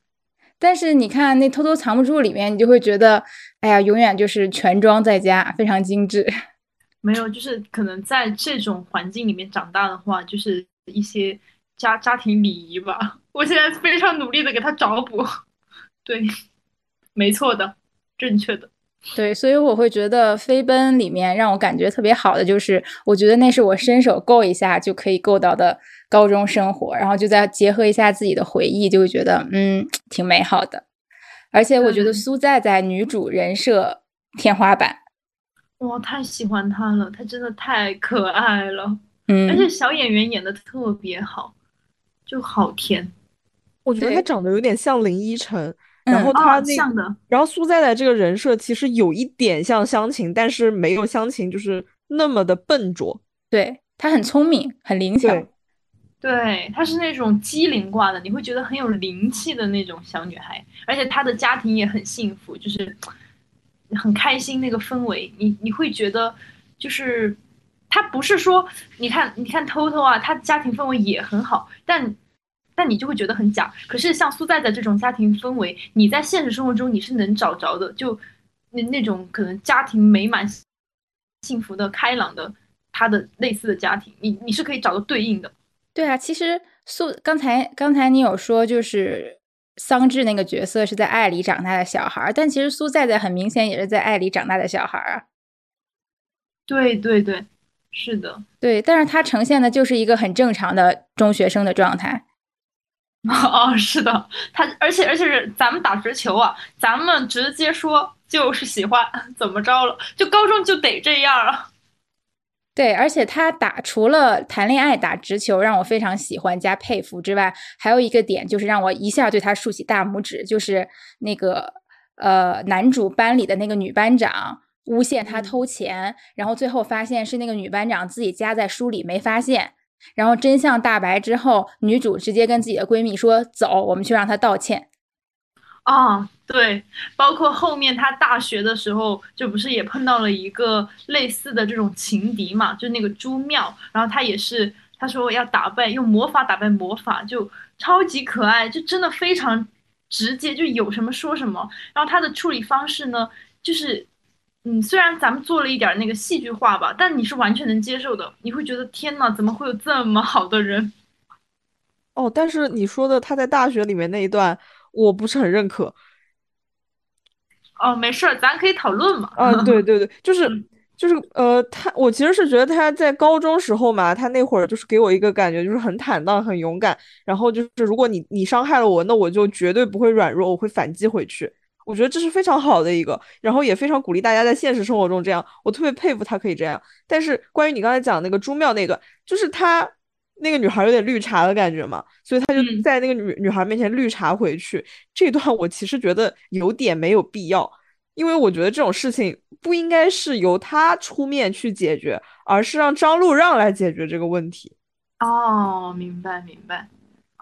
但是你看那偷偷藏不住里面，你就会觉得，哎呀，永远就是全装在家，非常精致。没有，就是可能在这种环境里面长大的话，就是一些家家庭礼仪吧。我现在非常努力的给他找补。对，没错的，正确的。对，所以我会觉得飞奔里面让我感觉特别好的就是，我觉得那是我伸手够一下就可以够到的。高中生活，然后就再结合一下自己的回忆，就会觉得嗯挺美好的。而且我觉得苏在在女主人设天花板，哇，太喜欢她了，她真的太可爱了。嗯，而且小演员演的特别好，就好甜。我觉得她长得有点像林依晨，然后她那，然后苏在在这个人设其实有一点像湘琴，但是没有湘琴就是那么的笨拙。对，她很聪明，很灵巧。对，她是那种机灵挂的，你会觉得很有灵气的那种小女孩，而且她的家庭也很幸福，就是很开心那个氛围。你你会觉得，就是她不是说，你看你看偷偷啊，她家庭氛围也很好，但但你就会觉得很假。可是像苏在在这种家庭氛围，你在现实生活中你是能找着的，就那那种可能家庭美满、幸福的、开朗的，她的类似的家庭，你你是可以找到对应的。对啊，其实苏刚才刚才你有说，就是桑稚那个角色是在爱里长大的小孩，但其实苏在在很明显也是在爱里长大的小孩啊。对对对，是的，对，但是他呈现的就是一个很正常的中学生的状态。哦，是的，他而且而且是咱们打直球啊，咱们直接说就是喜欢，怎么着了？就高中就得这样啊。对，而且他打除了谈恋爱打直球让我非常喜欢加佩服之外，还有一个点就是让我一下对他竖起大拇指，就是那个呃男主班里的那个女班长诬陷他偷钱，然后最后发现是那个女班长自己夹在书里没发现，然后真相大白之后，女主直接跟自己的闺蜜说：“走，我们去让他道歉。”啊，对，包括后面他大学的时候，就不是也碰到了一个类似的这种情敌嘛，就那个朱妙，然后他也是，他说要打败用魔法打败魔法，就超级可爱，就真的非常直接，就有什么说什么。然后他的处理方式呢，就是嗯，虽然咱们做了一点那个戏剧化吧，但你是完全能接受的。你会觉得天呐，怎么会有这么好的人？哦，但是你说的他在大学里面那一段，我不是很认可。哦，没事儿，咱可以讨论嘛。啊，对对对，就是就是呃，他我其实是觉得他在高中时候嘛，他那会儿就是给我一个感觉，就是很坦荡、很勇敢。然后就是如果你你伤害了我，那我就绝对不会软弱，我会反击回去。我觉得这是非常好的一个，然后也非常鼓励大家在现实生活中这样。我特别佩服他可以这样。但是关于你刚才讲那个朱妙那段，就是他那个女孩有点绿茶的感觉嘛，所以他就在那个女女孩面前绿茶回去。这段我其实觉得有点没有必要，因为我觉得这种事情不应该是由他出面去解决，而是让张路让来解决这个问题。哦，明白明白。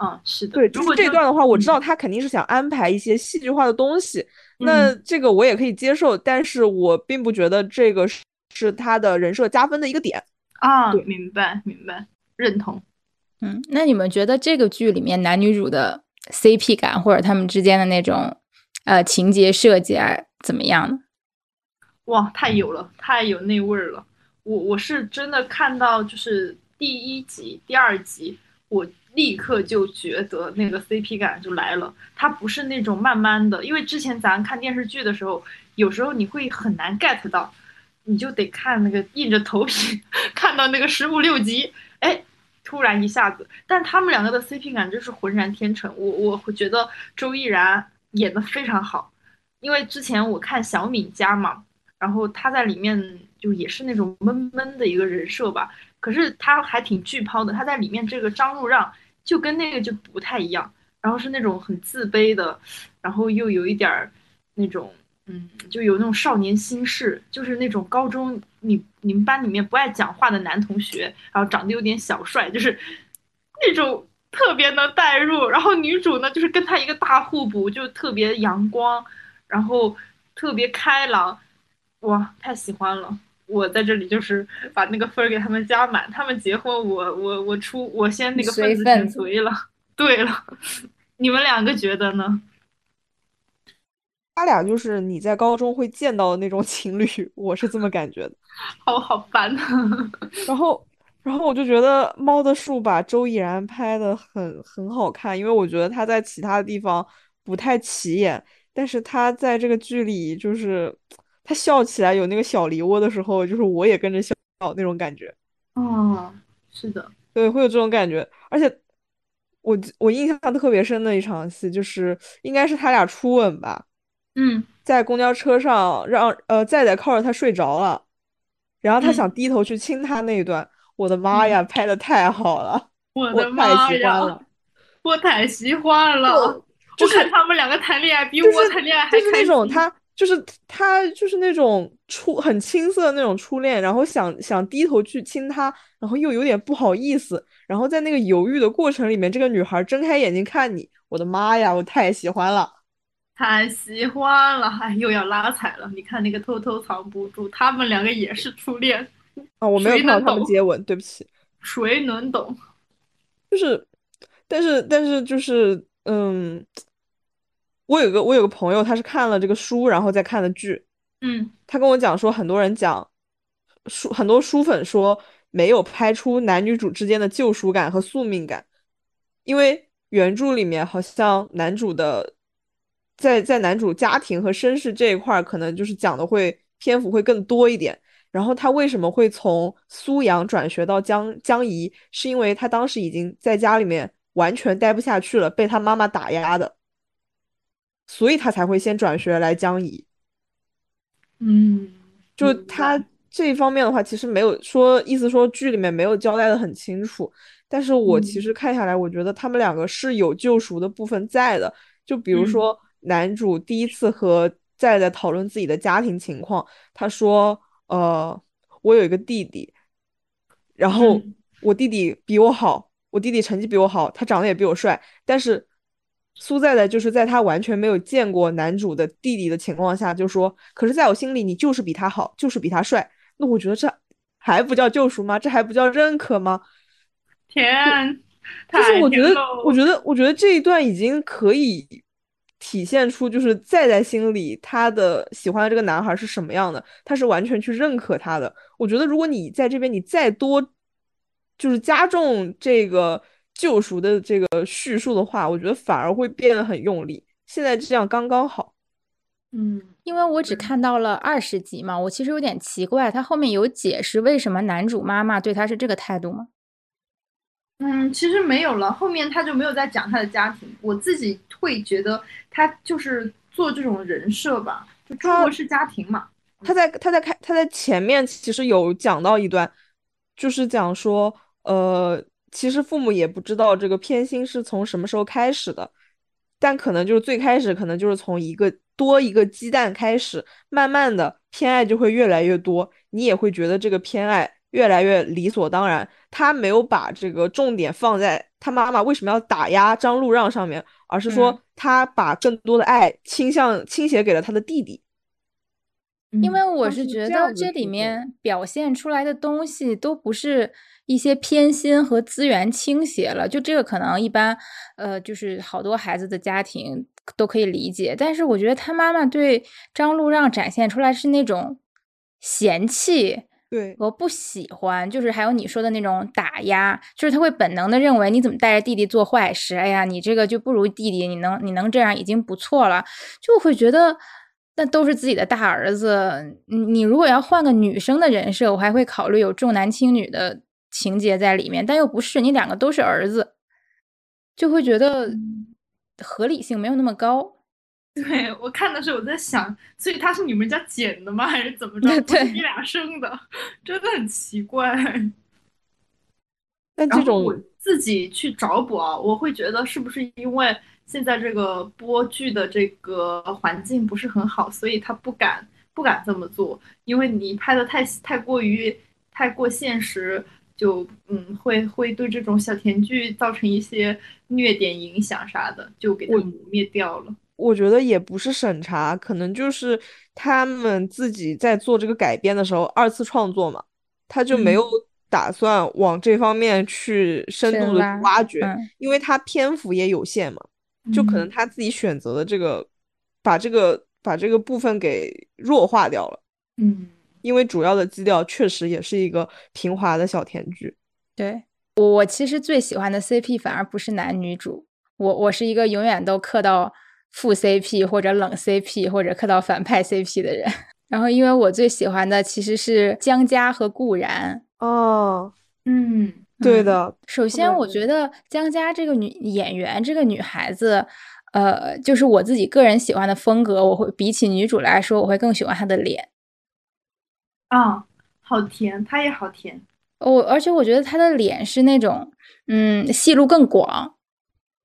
嗯，是的，对，就是这段的话，我知道他肯定是想安排一些戏剧化的东西，那这个我也可以接受，但是我并不觉得这个是是他的人设加分的一个点啊。对，明白明白，认同。嗯，那你们觉得这个剧里面男女主的 CP 感或者他们之间的那种呃情节设计啊怎么样呢？哇，太有了，太有那味儿了。我我是真的看到就是第一集、第二集，我。立刻就觉得那个 CP 感就来了，它不是那种慢慢的，因为之前咱看电视剧的时候，有时候你会很难 get 到，你就得看那个硬着头皮 看到那个十五六集，哎，突然一下子，但他们两个的 CP 感真是浑然天成，我我会觉得周依然演的非常好，因为之前我看小敏家嘛，然后她在里面就也是那种闷闷的一个人设吧，可是她还挺巨抛的，她在里面这个张路让。就跟那个就不太一样，然后是那种很自卑的，然后又有一点儿那种，嗯，就有那种少年心事，就是那种高中你你们班里面不爱讲话的男同学，然后长得有点小帅，就是那种特别能代入。然后女主呢，就是跟他一个大互补，就特别阳光，然后特别开朗，哇，太喜欢了。我在这里就是把那个分儿给他们加满，他们结婚我我我出我先那个分子先随了。对了，你们两个觉得呢？他俩就是你在高中会见到的那种 情侣，我是这么感觉的。好好烦。然后然后我就觉得《猫的树》把周依然拍的很很好看，因为我觉得他在其他的地方不太起眼，但是他在这个剧里就是。他笑起来有那个小梨窝的时候，就是我也跟着笑那种感觉。哦，是的，对，会有这种感觉。而且我我印象特别深的一场戏，就是应该是他俩初吻吧。嗯，在公交车上，让呃在在靠着他睡着了，然后他想低头去亲他那一段，我的妈呀，拍的太好了！我的妈呀，我太喜欢了！就是他们两个谈恋爱比我谈恋爱还开心。那种他。就是他，就是那种初很青涩的那种初恋，然后想想低头去亲他，然后又有点不好意思，然后在那个犹豫的过程里面，这个女孩睁开眼睛看你，我的妈呀，我太喜欢了，太喜欢了，哎，又要拉踩了。你看那个偷偷藏不住，他们两个也是初恋啊，我没有看到他们接吻，对不起。谁能懂？就是，但是，但是，就是，嗯。我有个我有个朋友，他是看了这个书，然后再看的剧。嗯，他跟我讲说，很多人讲书，很多书粉说没有拍出男女主之间的救赎感和宿命感，因为原著里面好像男主的在在男主家庭和身世这一块，可能就是讲的会篇幅会更多一点。然后他为什么会从苏阳转学到江江怡，是因为他当时已经在家里面完全待不下去了，被他妈妈打压的。所以他才会先转学来江怡。嗯，就他这方面的话，其实没有说意思说剧里面没有交代的很清楚。但是我其实看下来，我觉得他们两个是有救赎的部分在的。就比如说男主第一次和在在讨论自己的家庭情况，他说：“呃，我有一个弟弟，然后我弟弟比我好，我弟弟成绩比我好，他长得也比我帅，但是。”苏在在就是在他完全没有见过男主的弟弟的情况下，就说：“可是在我心里，你就是比他好，就是比他帅。”那我觉得这还不叫救赎吗？这还不叫认可吗？天，就是我觉得，我觉得，我觉得这一段已经可以体现出就是在在心里他的喜欢的这个男孩是什么样的，他是完全去认可他的。我觉得如果你在这边你再多就是加重这个救赎的这个叙述的话，我觉得反而会变得很用力。现在这样刚刚好。嗯，因为我只看到了二十集嘛，我其实有点奇怪，他后面有解释为什么男主妈妈对他是这个态度吗？嗯，其实没有了，后面他就没有再讲他的家庭。我自己会觉得他就是做这种人设吧，就中国式家庭嘛。他在他在开他在前面其实有讲到一段，就是讲说，呃，其实父母也不知道这个偏心是从什么时候开始的，但可能就是最开始可能就是从一个多一个鸡蛋开始，慢慢的偏爱就会越来越多，你也会觉得这个偏爱。越来越理所当然，他没有把这个重点放在他妈妈为什么要打压张路让上面，而是说他把更多的爱倾向倾斜给了他的弟弟。因为我是觉得这里面表现出来的东西都不是一些偏心和资源倾斜了，就这个可能一般，呃，就是好多孩子的家庭都可以理解，但是我觉得他妈妈对张路让展现出来是那种嫌弃。对，我不喜欢，就是还有你说的那种打压，就是他会本能的认为你怎么带着弟弟做坏事，哎呀，你这个就不如弟弟，你能你能这样已经不错了，就会觉得那都是自己的大儿子，你你如果要换个女生的人设，我还会考虑有重男轻女的情节在里面，但又不是，你两个都是儿子，就会觉得合理性没有那么高。对我看的时候，我在想，所以他是你们家捡的吗，还是怎么着？对，你俩生的，真的很奇怪。但这种我自己去找补啊，我会觉得是不是因为现在这个播剧的这个环境不是很好，所以他不敢不敢这么做，因为你拍的太太过于太过现实，就嗯会会对这种小甜剧造成一些虐点影响啥的，就给它磨灭掉了。我觉得也不是审查，可能就是他们自己在做这个改编的时候二次创作嘛，他就没有打算往这方面去深度的挖掘，因为他篇幅也有限嘛，就可能他自己选择的这个，把这个把这个部分给弱化掉了。嗯，因为主要的基调确实也是一个平滑的小甜剧。对我，我其实最喜欢的 CP 反而不是男女主，我我是一个永远都磕到。副 CP 或者冷 CP 或者磕到反派 CP 的人，然后因为我最喜欢的其实是江佳和顾然哦，嗯，对的。首先，我觉得江佳这个女演员，这个女孩子，呃，就是我自己个人喜欢的风格，我会比起女主来说，我会更喜欢她的脸。啊，好甜，她也好甜。我而且我觉得她的脸是那种，嗯，戏路更广。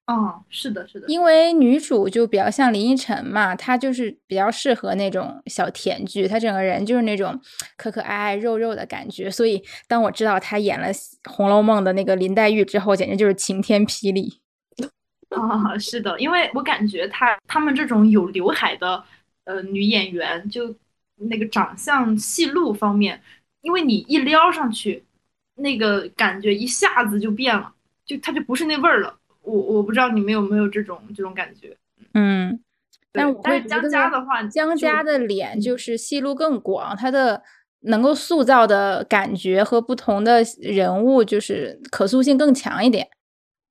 哦，是的，是的，因为女主就比较像林依晨嘛，她就是比较适合那种小甜剧，她整个人就是那种可可爱爱、肉肉的感觉，所以当我知道她演了《红楼梦》的那个林黛玉之后，简直就是晴天霹雳。啊，是的，因为我感觉她她们这种有刘海的呃女演员，就那个长相戏路方面，因为你一撩上去，那个感觉一下子就变了，就她就不是那味儿了。我我不知道你们有没有这种这种感觉，嗯，但我会江家的话，江家的脸就是戏路更广，他的能够塑造的感觉和不同的人物就是可塑性更强一点。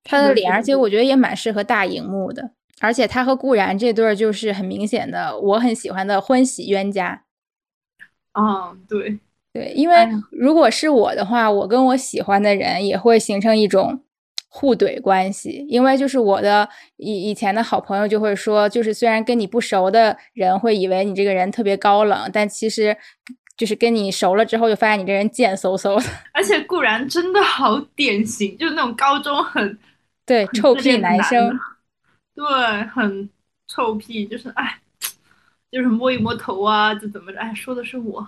他的脸，而且我觉得也蛮适合大荧幕的。而且他和顾然这对儿就是很明显的我很喜欢的欢喜冤家。啊，对对，因为如果是我的话，我跟我喜欢的人也会形成一种。互怼关系，因为就是我的以以前的好朋友就会说，就是虽然跟你不熟的人会以为你这个人特别高冷，但其实就是跟你熟了之后，就发现你这人贱嗖嗖的。而且固然真的好典型，就是那种高中很对臭屁男生，对，很臭屁，就是哎，就是摸一摸头啊，就怎么着，哎，说的是我，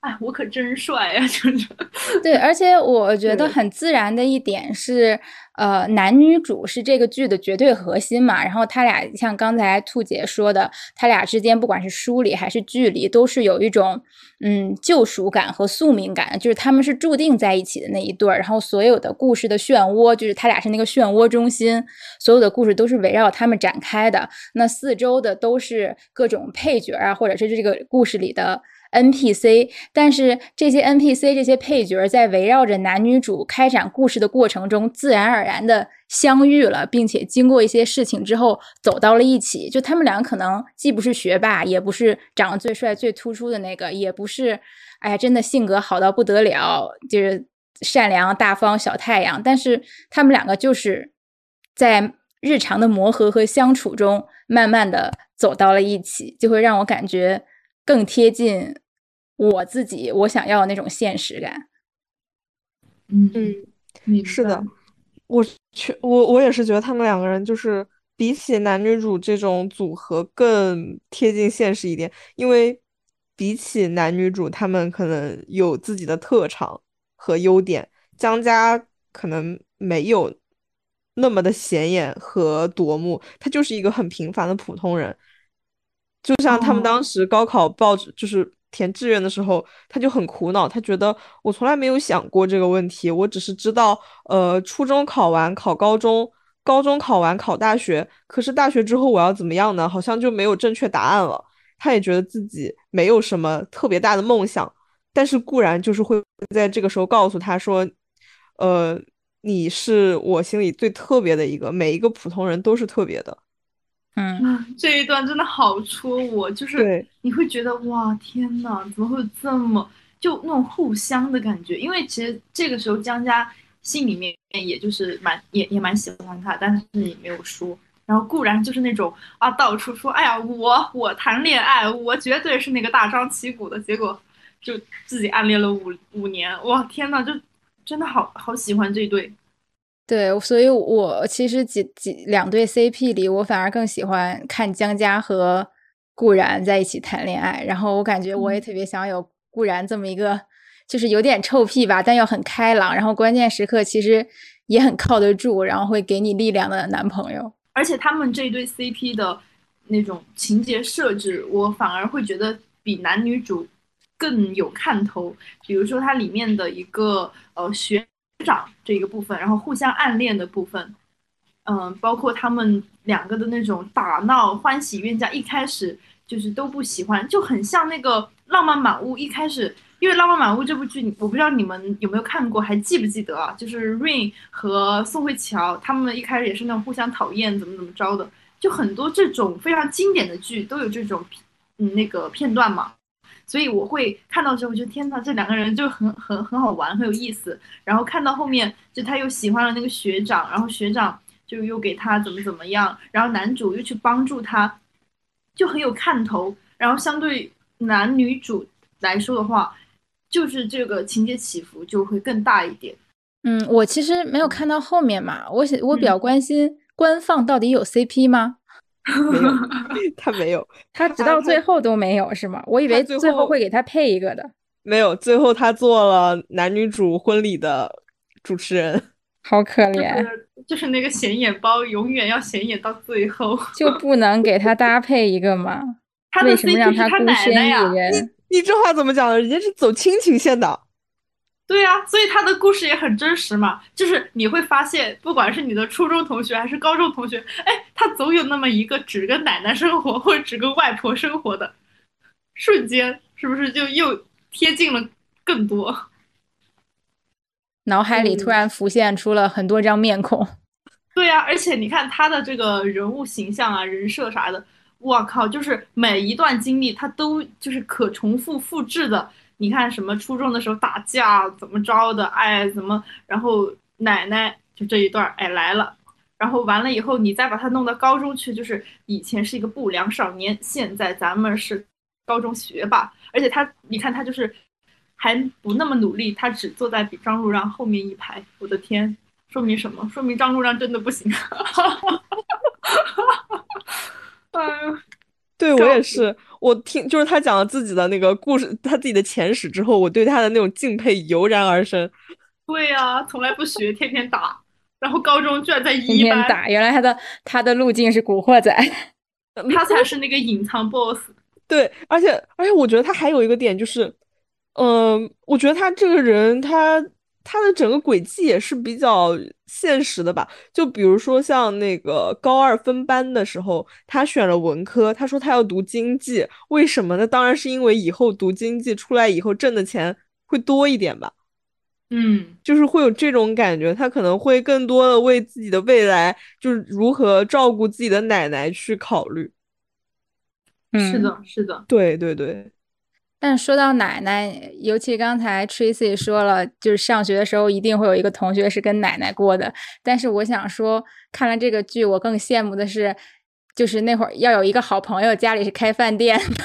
哎，我可真帅呀！就是，对，而且我觉得很自然的一点是，呃，男女主是这个剧的绝对核心嘛。然后他俩像刚才兔姐说的，他俩之间不管是书里还是剧里，都是有一种嗯救赎感和宿命感，就是他们是注定在一起的那一对儿。然后所有的故事的漩涡，就是他俩是那个漩涡中心，所有的故事都是围绕他们展开的。那四周的都是各种配角啊，或者是这个故事里的。NPC，但是这些 NPC 这些配角在围绕着男女主开展故事的过程中，自然而然的相遇了，并且经过一些事情之后走到了一起。就他们两个可能既不是学霸，也不是长得最帅最突出的那个，也不是哎呀真的性格好到不得了，就是善良大方小太阳。但是他们两个就是在日常的磨合和相处中，慢慢的走到了一起，就会让我感觉。更贴近我自己我想要的那种现实感。嗯嗯，是的，我确我我也是觉得他们两个人就是比起男女主这种组合更贴近现实一点，因为比起男女主，他们可能有自己的特长和优点。江家可能没有那么的显眼和夺目，他就是一个很平凡的普通人。就像他们当时高考报就是填志愿的时候，他就很苦恼，他觉得我从来没有想过这个问题，我只是知道，呃，初中考完考高中，高中考完考大学，可是大学之后我要怎么样呢？好像就没有正确答案了。他也觉得自己没有什么特别大的梦想，但是固然就是会在这个时候告诉他说，呃，你是我心里最特别的一个，每一个普通人都是特别的。嗯，这一段真的好戳我，就是你会觉得哇，天呐，怎么会有这么就那种互相的感觉？因为其实这个时候江家心里面也就是蛮也也蛮喜欢他，但是也没有说。然后固然就是那种啊，到处说，哎呀，我我谈恋爱，我绝对是那个大张旗鼓的，结果就自己暗恋了五五年，哇，天呐，就真的好好喜欢这对。对，所以我其实几几两对 CP 里，我反而更喜欢看江家和顾然在一起谈恋爱。然后我感觉我也特别想有顾然这么一个，就是有点臭屁吧，但又很开朗，然后关键时刻其实也很靠得住，然后会给你力量的男朋友。而且他们这一对 CP 的那种情节设置，我反而会觉得比男女主更有看头。比如说它里面的一个呃学。长这一个部分，然后互相暗恋的部分，嗯，包括他们两个的那种打闹、欢喜冤家，一开始就是都不喜欢，就很像那个《浪漫满屋》。一开始，因为《浪漫满屋》这部剧，我不知道你们有没有看过，还记不记得啊？就是 Rain 和宋慧乔他们一开始也是那种互相讨厌，怎么怎么着的，就很多这种非常经典的剧都有这种嗯那个片段嘛。所以我会看到之后，就天呐，这两个人就很很很好玩，很有意思。然后看到后面，就他又喜欢了那个学长，然后学长就又给他怎么怎么样，然后男主又去帮助他，就很有看头。然后相对男女主来说的话，就是这个情节起伏就会更大一点。嗯，我其实没有看到后面嘛，我我比较关心官方到底有 CP 吗？没有，他没有，他直到最后都没有，是吗？我以为最后会给他配一个的。没有，最后他做了男女主婚礼的主持人，好可怜。就是那个显眼包，永远要显眼到最后，就不能给他搭配一个吗？为什么让他孤身一人？你你这话怎么讲的？人家是走亲情线的。对呀，所以他的故事也很真实嘛。就是你会发现，不管是你的初中同学还是高中同学，哎，他总有那么一个只跟奶奶生活或者只跟外婆生活的瞬间，是不是就又贴近了更多？脑海里突然浮现出了很多张面孔。对呀，而且你看他的这个人物形象啊、人设啥的，我靠，就是每一段经历他都就是可重复复制的。你看什么初中的时候打架怎么着的，哎，怎么，然后奶奶就这一段，哎来了，然后完了以后，你再把他弄到高中去，就是以前是一个不良少年，现在咱们是高中学霸，而且他，你看他就是还不那么努力，他只坐在比张路让后面一排，我的天，说明什么？说明张路让真的不行。哎 对对我也是，我听就是他讲了自己的那个故事，他自己的前史之后，我对他的那种敬佩油然而生。对呀，从来不学，天天打，然后高中居然在天一班，天打，原来他的他的路径是古惑仔。他才是那个隐藏 boss。对，而且而且我觉得他还有一个点就是，嗯、我觉得他这个人他他的整个轨迹也是比较现实的吧。就比如说像那个高二分班的时候，他选了文科，他说他要读经济，为什么呢？当然是因为以后读经济出来以后挣的钱会多一点吧。嗯，就是会有这种感觉，他可能会更多的为自己的未来，就是如何照顾自己的奶奶去考虑。嗯，是。的，是的，对对对，但说到奶奶，尤其刚才 Tracy 说了，就是上学的时候一定会有一个同学是跟奶奶过的。但是我想说，看了这个剧，我更羡慕的是，就是那会儿要有一个好朋友家里是开饭店的，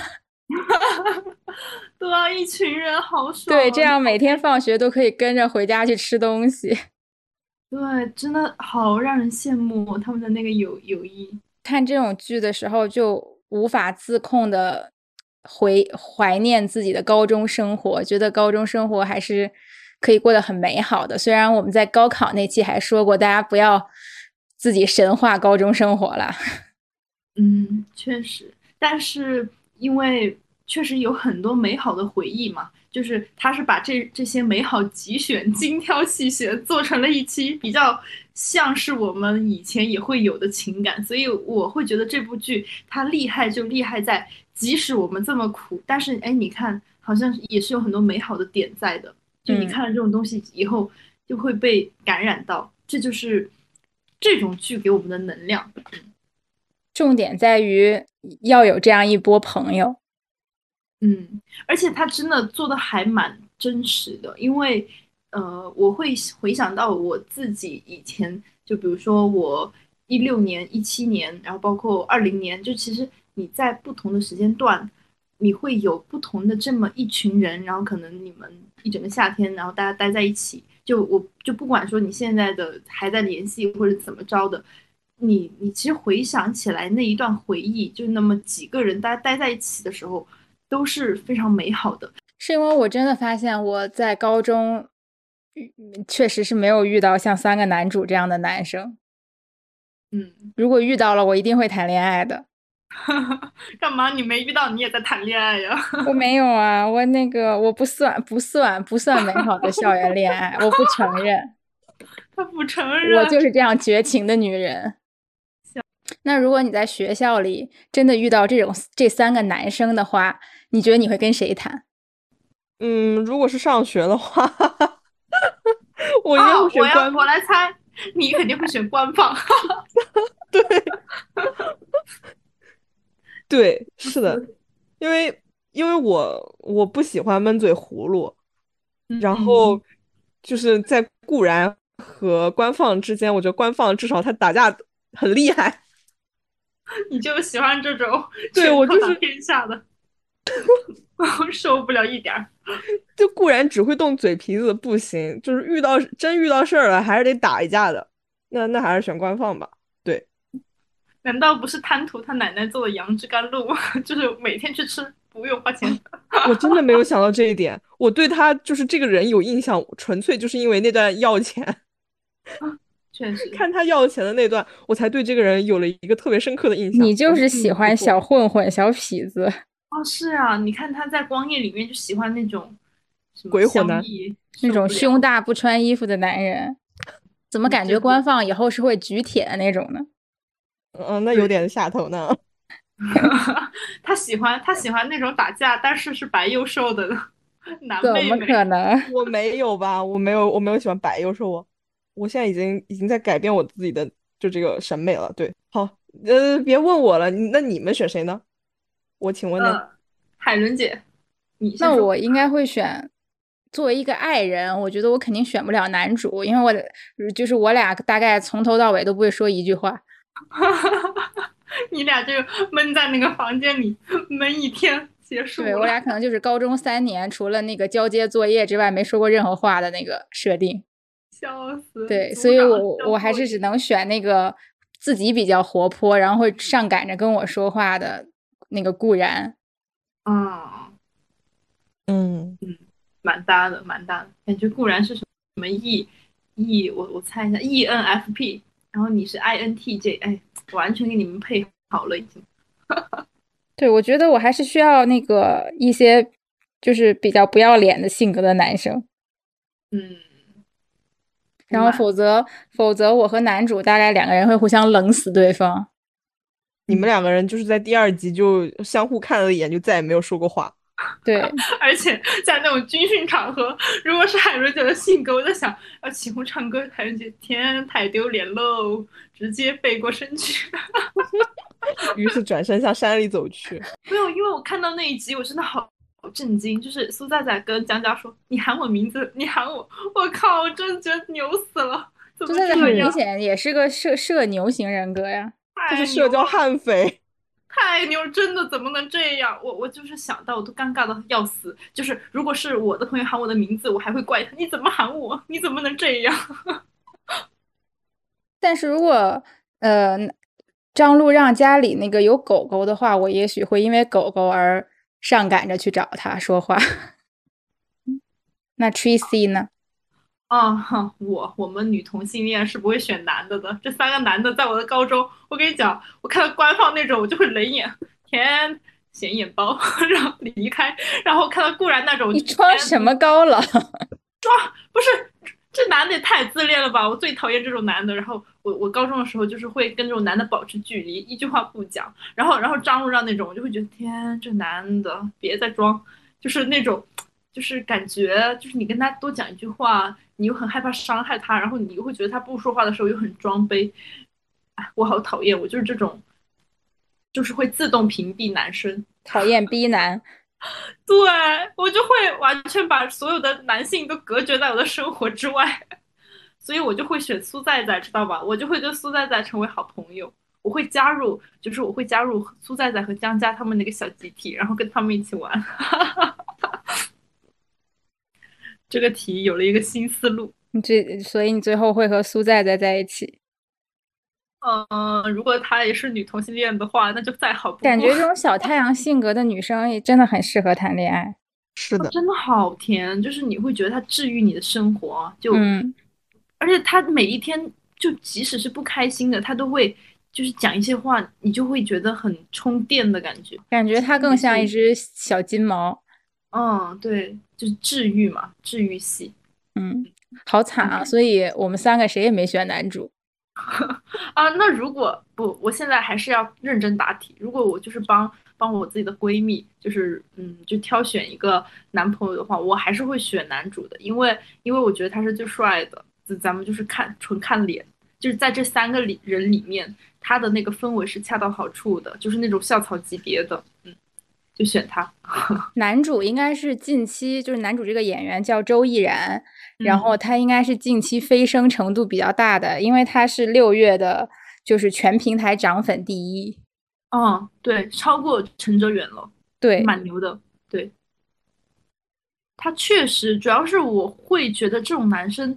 对啊，一群人好爽。对，这样每天放学都可以跟着回家去吃东西。对，真的好让人羡慕他们的那个友友谊。看这种剧的时候，就无法自控的回怀念自己的高中生活，觉得高中生活还是可以过得很美好的。虽然我们在高考那期还说过，大家不要自己神化高中生活了。嗯，确实，但是因为确实有很多美好的回忆嘛，就是他是把这这些美好集选、精挑细选，做成了一期比较像是我们以前也会有的情感，所以我会觉得这部剧它厉害就厉害在，即使我们这么苦，但是哎，你看好像也是有很多美好的点在的，就你嗯看了这种东西以后就会被感染到，这就是这种剧给我们的能量。重点在于要有这样一波朋友。嗯，而且他真的做的还蛮真实的，因为呃，我会回想到我自己以前，就比如说我一六年、一七年，然后包括二零年，就其实你在不同的时间段，你会有不同的这么一群人，然后可能你们一整个夏天，然后大家待在一起，就我就不管说你现在的还在联系或者怎么着的。你你其实回想起来那一段回忆，就那么几个人大家待在一起的时候，都是非常美好的。是因为我真的发现我在高中，确实是没有遇到像三个男主这样的男生。嗯，如果遇到了，我一定会谈恋爱的。干嘛？你没遇到，你也在谈恋爱呀？我没有啊，我那个我不算不算不算美好的校园恋爱，我不承认，他不承认。我就是这样绝情的女人。那如果你在学校里真的遇到这种这三个男生的话，你觉得你会跟谁谈？嗯，如果是上学的话，我应该啊，会选我要官我来猜，你肯定会选官方。对，对是的，因为因为我我不喜欢闷嘴葫芦，然嗯后就是在固然和官方之间，我觉得官方至少他打架很厉害。你就喜欢这种对我就是天下的，我 受不了一点儿。就固然只会动嘴皮子不行，就是遇到真遇到事儿了，还是得打一架的。那那还是选官放吧。对，难道不是贪图他奶奶做的杨枝甘露吗？就是每天去吃，不用花钱。我真的没有想到这一点。我对他就是这个人有印象，纯粹就是因为那段要钱，确实，看他要钱的那段，我才对这个人有了一个特别深刻的印象。你就是喜欢嗯小混混、小痞子，哦，是啊，你看他在光夜里面就喜欢那种什么鬼火男那种胸大不穿衣服的男人，怎么感觉官方以后是会举铁的那种呢？嗯，那有点下头呢。他喜欢他喜欢那种打架，但是是白又瘦的男怎么。可能？我没有吧，我没有，我没有喜欢白又瘦我，我现在已经已经在改变我自己的就这个审美了。对，好，呃，别问我了，那你们选谁呢？我请问呢？呃，海伦姐，你先那我应该会选，作为一个爱人，我觉得我肯定选不了男主，因为我就是我俩大概从头到尾都不会说一句话。你俩就闷在那个房间里闷一天，结束。对我俩可能就是高中三年，除了那个交接作业之外，没说过任何话的那个设定。笑死。对，所以我我还是只能选那个自己比较活泼，然后会上赶着跟我说话的那个固然。嗯嗯，蛮搭的，蛮搭的，感觉固然是什么什么 E E，我我猜一下 E N F P，然后你是 I N T J，哎，完全给你们配好了已经。对，我觉得我还是需要那个一些就是比较不要脸的性格的男生，嗯，然后否则否则我和男主大概两个人会互相冷死对方。你们两个人就是在第二集就相互看了一眼，就再也没有说过话。对，而且在那种军训场合，如果是海瑞姐的性格，我在想，要起哄唱歌，海瑞姐天太丢脸喽，直接背过身去。于是转身向山里走去。没有，因为我看到那一集，我真的好好震惊。就是苏仔仔跟江江说：“你喊我名字，你喊我。”我靠，我真的觉得牛死了！怎么就在很明？显也是个社社牛型人格呀。这太是社交悍匪。太牛，真的怎么能这样？我我就是想到我都尴尬的要死。就是如果是我的朋友喊我的名字，我还会怪他，你怎么喊我？你怎么能这样？但是如果呃张璐让家里那个有狗狗的话，我也许会因为狗狗而上赶着去找他说话。那 Tracy 呢？啊哈，我我们女同性恋是不会选男的的。这三个男的在我的高中，我跟你讲，我看到官方那种我就会冷眼，天显眼包，然后离开。然后看到固然那种，你装什么高冷？不是，这男的也太自恋了吧！我最讨厌这种男的。然后我我高中的时候就是会跟这种男的保持距离，一句话不讲。然后然后张路让那种，我就会觉得天，这男的别再装，就是那种，就是感觉就是你跟他多讲一句话，你又很害怕伤害他，然后你又会觉得他不说话的时候又很装杯。哎，我好讨厌，我就是这种，就是会自动屏蔽男生。讨厌逼男。对我就会完全把所有的男性都隔绝在我的生活之外，所以我就会选苏在在，知道吧？我就会跟苏在在成为好朋友，我会加入，就是我会加入苏在在和江家他们那个小集体，然后跟他们一起玩。这个题有了一个新思路。你最所以你最后会和苏在在在一起。嗯、如果她也是女同性恋的话，那就再好不过。感觉这种 小太阳性格的女生也真的很适合谈恋爱。是的，真的好甜，就是你会觉得她治愈你的生活，就嗯，而且他每一天就即使是不开心的，他都会就是讲一些话，你就会觉得很充电的感觉。感觉她更像一只小金毛。嗯，对，就是治愈嘛，治愈系。嗯，好惨啊！所以我们三个谁也没选男主。啊，那如果不，我现在还是要认真答题。如果我就是帮帮我自己的闺蜜，就是嗯，就挑选一个男朋友的话，我还是会选男主的，因为因为我觉得他是最帅的。咱咱们就是看纯看脸，就是在这三个里人里面，他的那个氛围是恰到好处的，就是那种校草级别的，嗯，就选他。男主应该是近期，就是男主这个演员叫周翊然，然嗯后他应该是近期飞升程度比较大的，因为他是六月的，就是全平台涨粉第一。嗯，对，超过陈哲远了。对，蛮牛的，对。他确实，主要是我会觉得这种男生，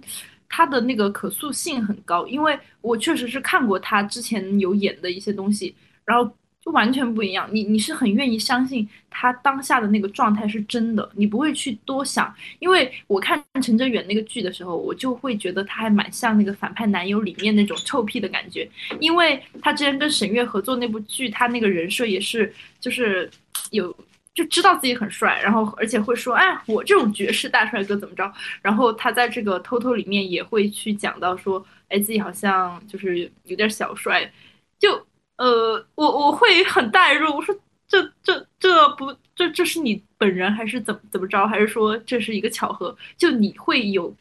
他的那个可塑性很高，因为我确实是看过他之前有演的一些东西，然后完全不一样。你你是很愿意相信他当下的那个状态是真的，你不会去多想。因为我看陈哲远那个剧的时候，我就会觉得他还蛮像那个反派男友里面那种臭屁的感觉，因为他之前跟沈月合作那部剧，他那个人设也是就是有。就知道自己很帅，然后而且会说，哎，我这种绝世大帅哥怎么着？然后他在这个偷偷里面也会去讲到说，哎，自己好像就是有点小帅，就呃，我我会很代入，我说这这这不这这是你本人还是怎么怎么着？还是说这是一个巧合？就你会有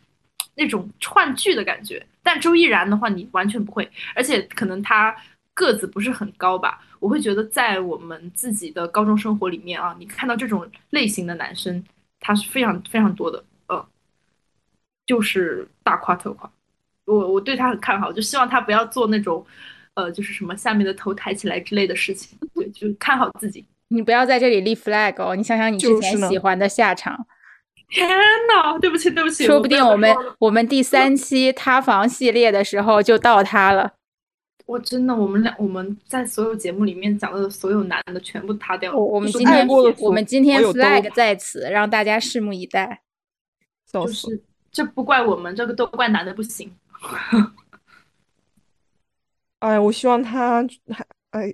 那种串剧的感觉，但周依然的话，你完全不会，而且可能他个子不是很高吧。我会觉得，在我们自己的高中生活里面啊，你看到这种类型的男生，他是非常非常多的，呃，就是大夸特夸。我我对他很看好，就希望他不要做那种，呃，就是什么下面的头抬起来之类的事情。对，就看好自己。你不要在这里立 flag 哦！你想想你之前就是喜欢的下场，天呐，对不起，对不起，说不定我们我们第三期塌房系列的时候就到他了。我真的，我们俩我们在所有节目里面讲到的所有男的全部塌掉了。我我们今天我们今天 flag 在此，让大家拭目以待。就。是这不怪我们，这个都怪男的不行。哎，我希望他还哎，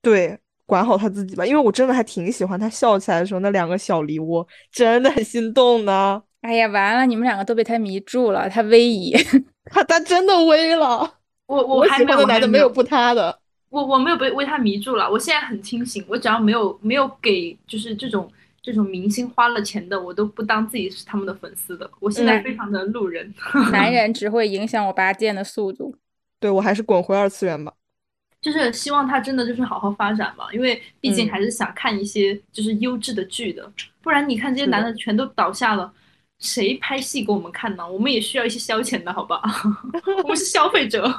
对，管好他自己吧，因为我真的还挺喜欢他笑起来的时候那两个小梨窝，真的很心动呢。哎呀，完了，你们两个都被他迷住了，他威仪。他他真的威了，我我还没有，喜欢的我还没有男的没有不他的。我我没有被为他迷住了，我现在很清醒，我只要没有没有给就是这种这种明星花了钱的，我都不当自己是他们的粉丝的。我现在嗯非常的路人。男人只会影响我拔剑的速度。对我还是滚回二次元吧。就是希望他真的就是好好发展吧，因为毕竟嗯还是想看一些就是优质的剧的，不然你看这些男的全都倒下了，谁拍戏给我们看呢？我们也需要一些消遣的，好吧？我们是消费者。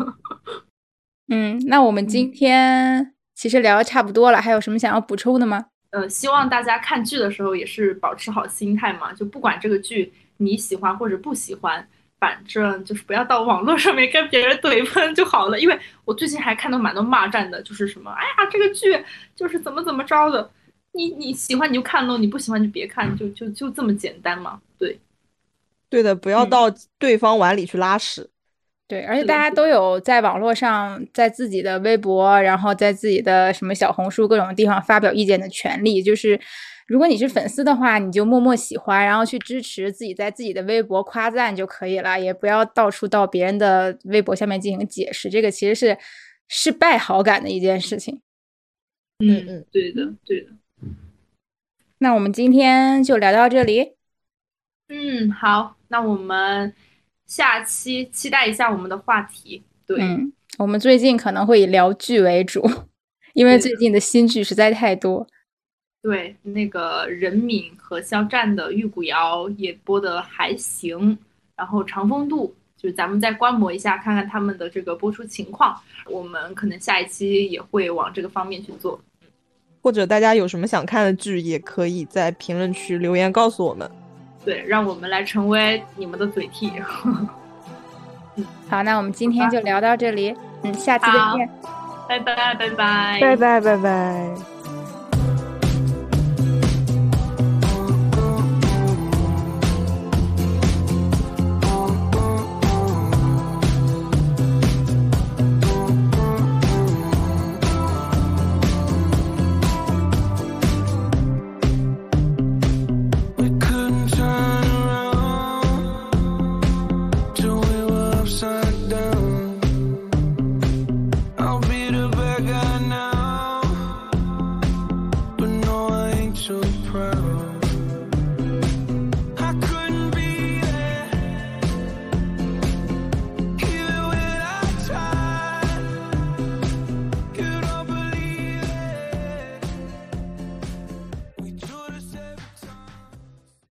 嗯，那我们今天其实聊的差不多了，还有什么想要补充的吗？呃，希望大家看剧的时候也是保持好心态嘛，就不管这个剧你喜欢或者不喜欢，反正就是不要到网络上面跟别人怼喷就好了。因为我最近还看到蛮多骂战的，就是什么，哎呀，这个剧就是怎么怎么着的，你你喜欢你就看喽，你不喜欢就别看，就就就这么简单嘛。对，对的，不要嗯到对方碗里去拉屎。对，而且大家都有在网络上，在自己的微博，然后在自己的什么小红书各种地方发表意见的权利。就是如果你是粉丝的话，你就默默喜欢，然后去支持自己在自己的微博夸赞就可以了，也不要到处到别人的微博下面进行解释，这个其实是失败好感的一件事情。嗯嗯，对的对的。那我们今天就聊到这里。嗯，好，那我们下期期待一下我们的话题。对，嗯，我们最近可能会以聊剧为主，因为最近的新剧实在太多。对，那个任敏和肖战的《玉骨遥》也播的还行，然后《长风渡》就是咱们再观摩一下，看看他们的这个播出情况。我们可能下一期也会往这个方面去做。或者大家有什么想看的剧，也可以在评论区留言告诉我们。对，让我们来成为你们的嘴替。好，那我们今天就聊到这里，嗯，下期再好见。拜拜，拜拜，拜拜拜拜。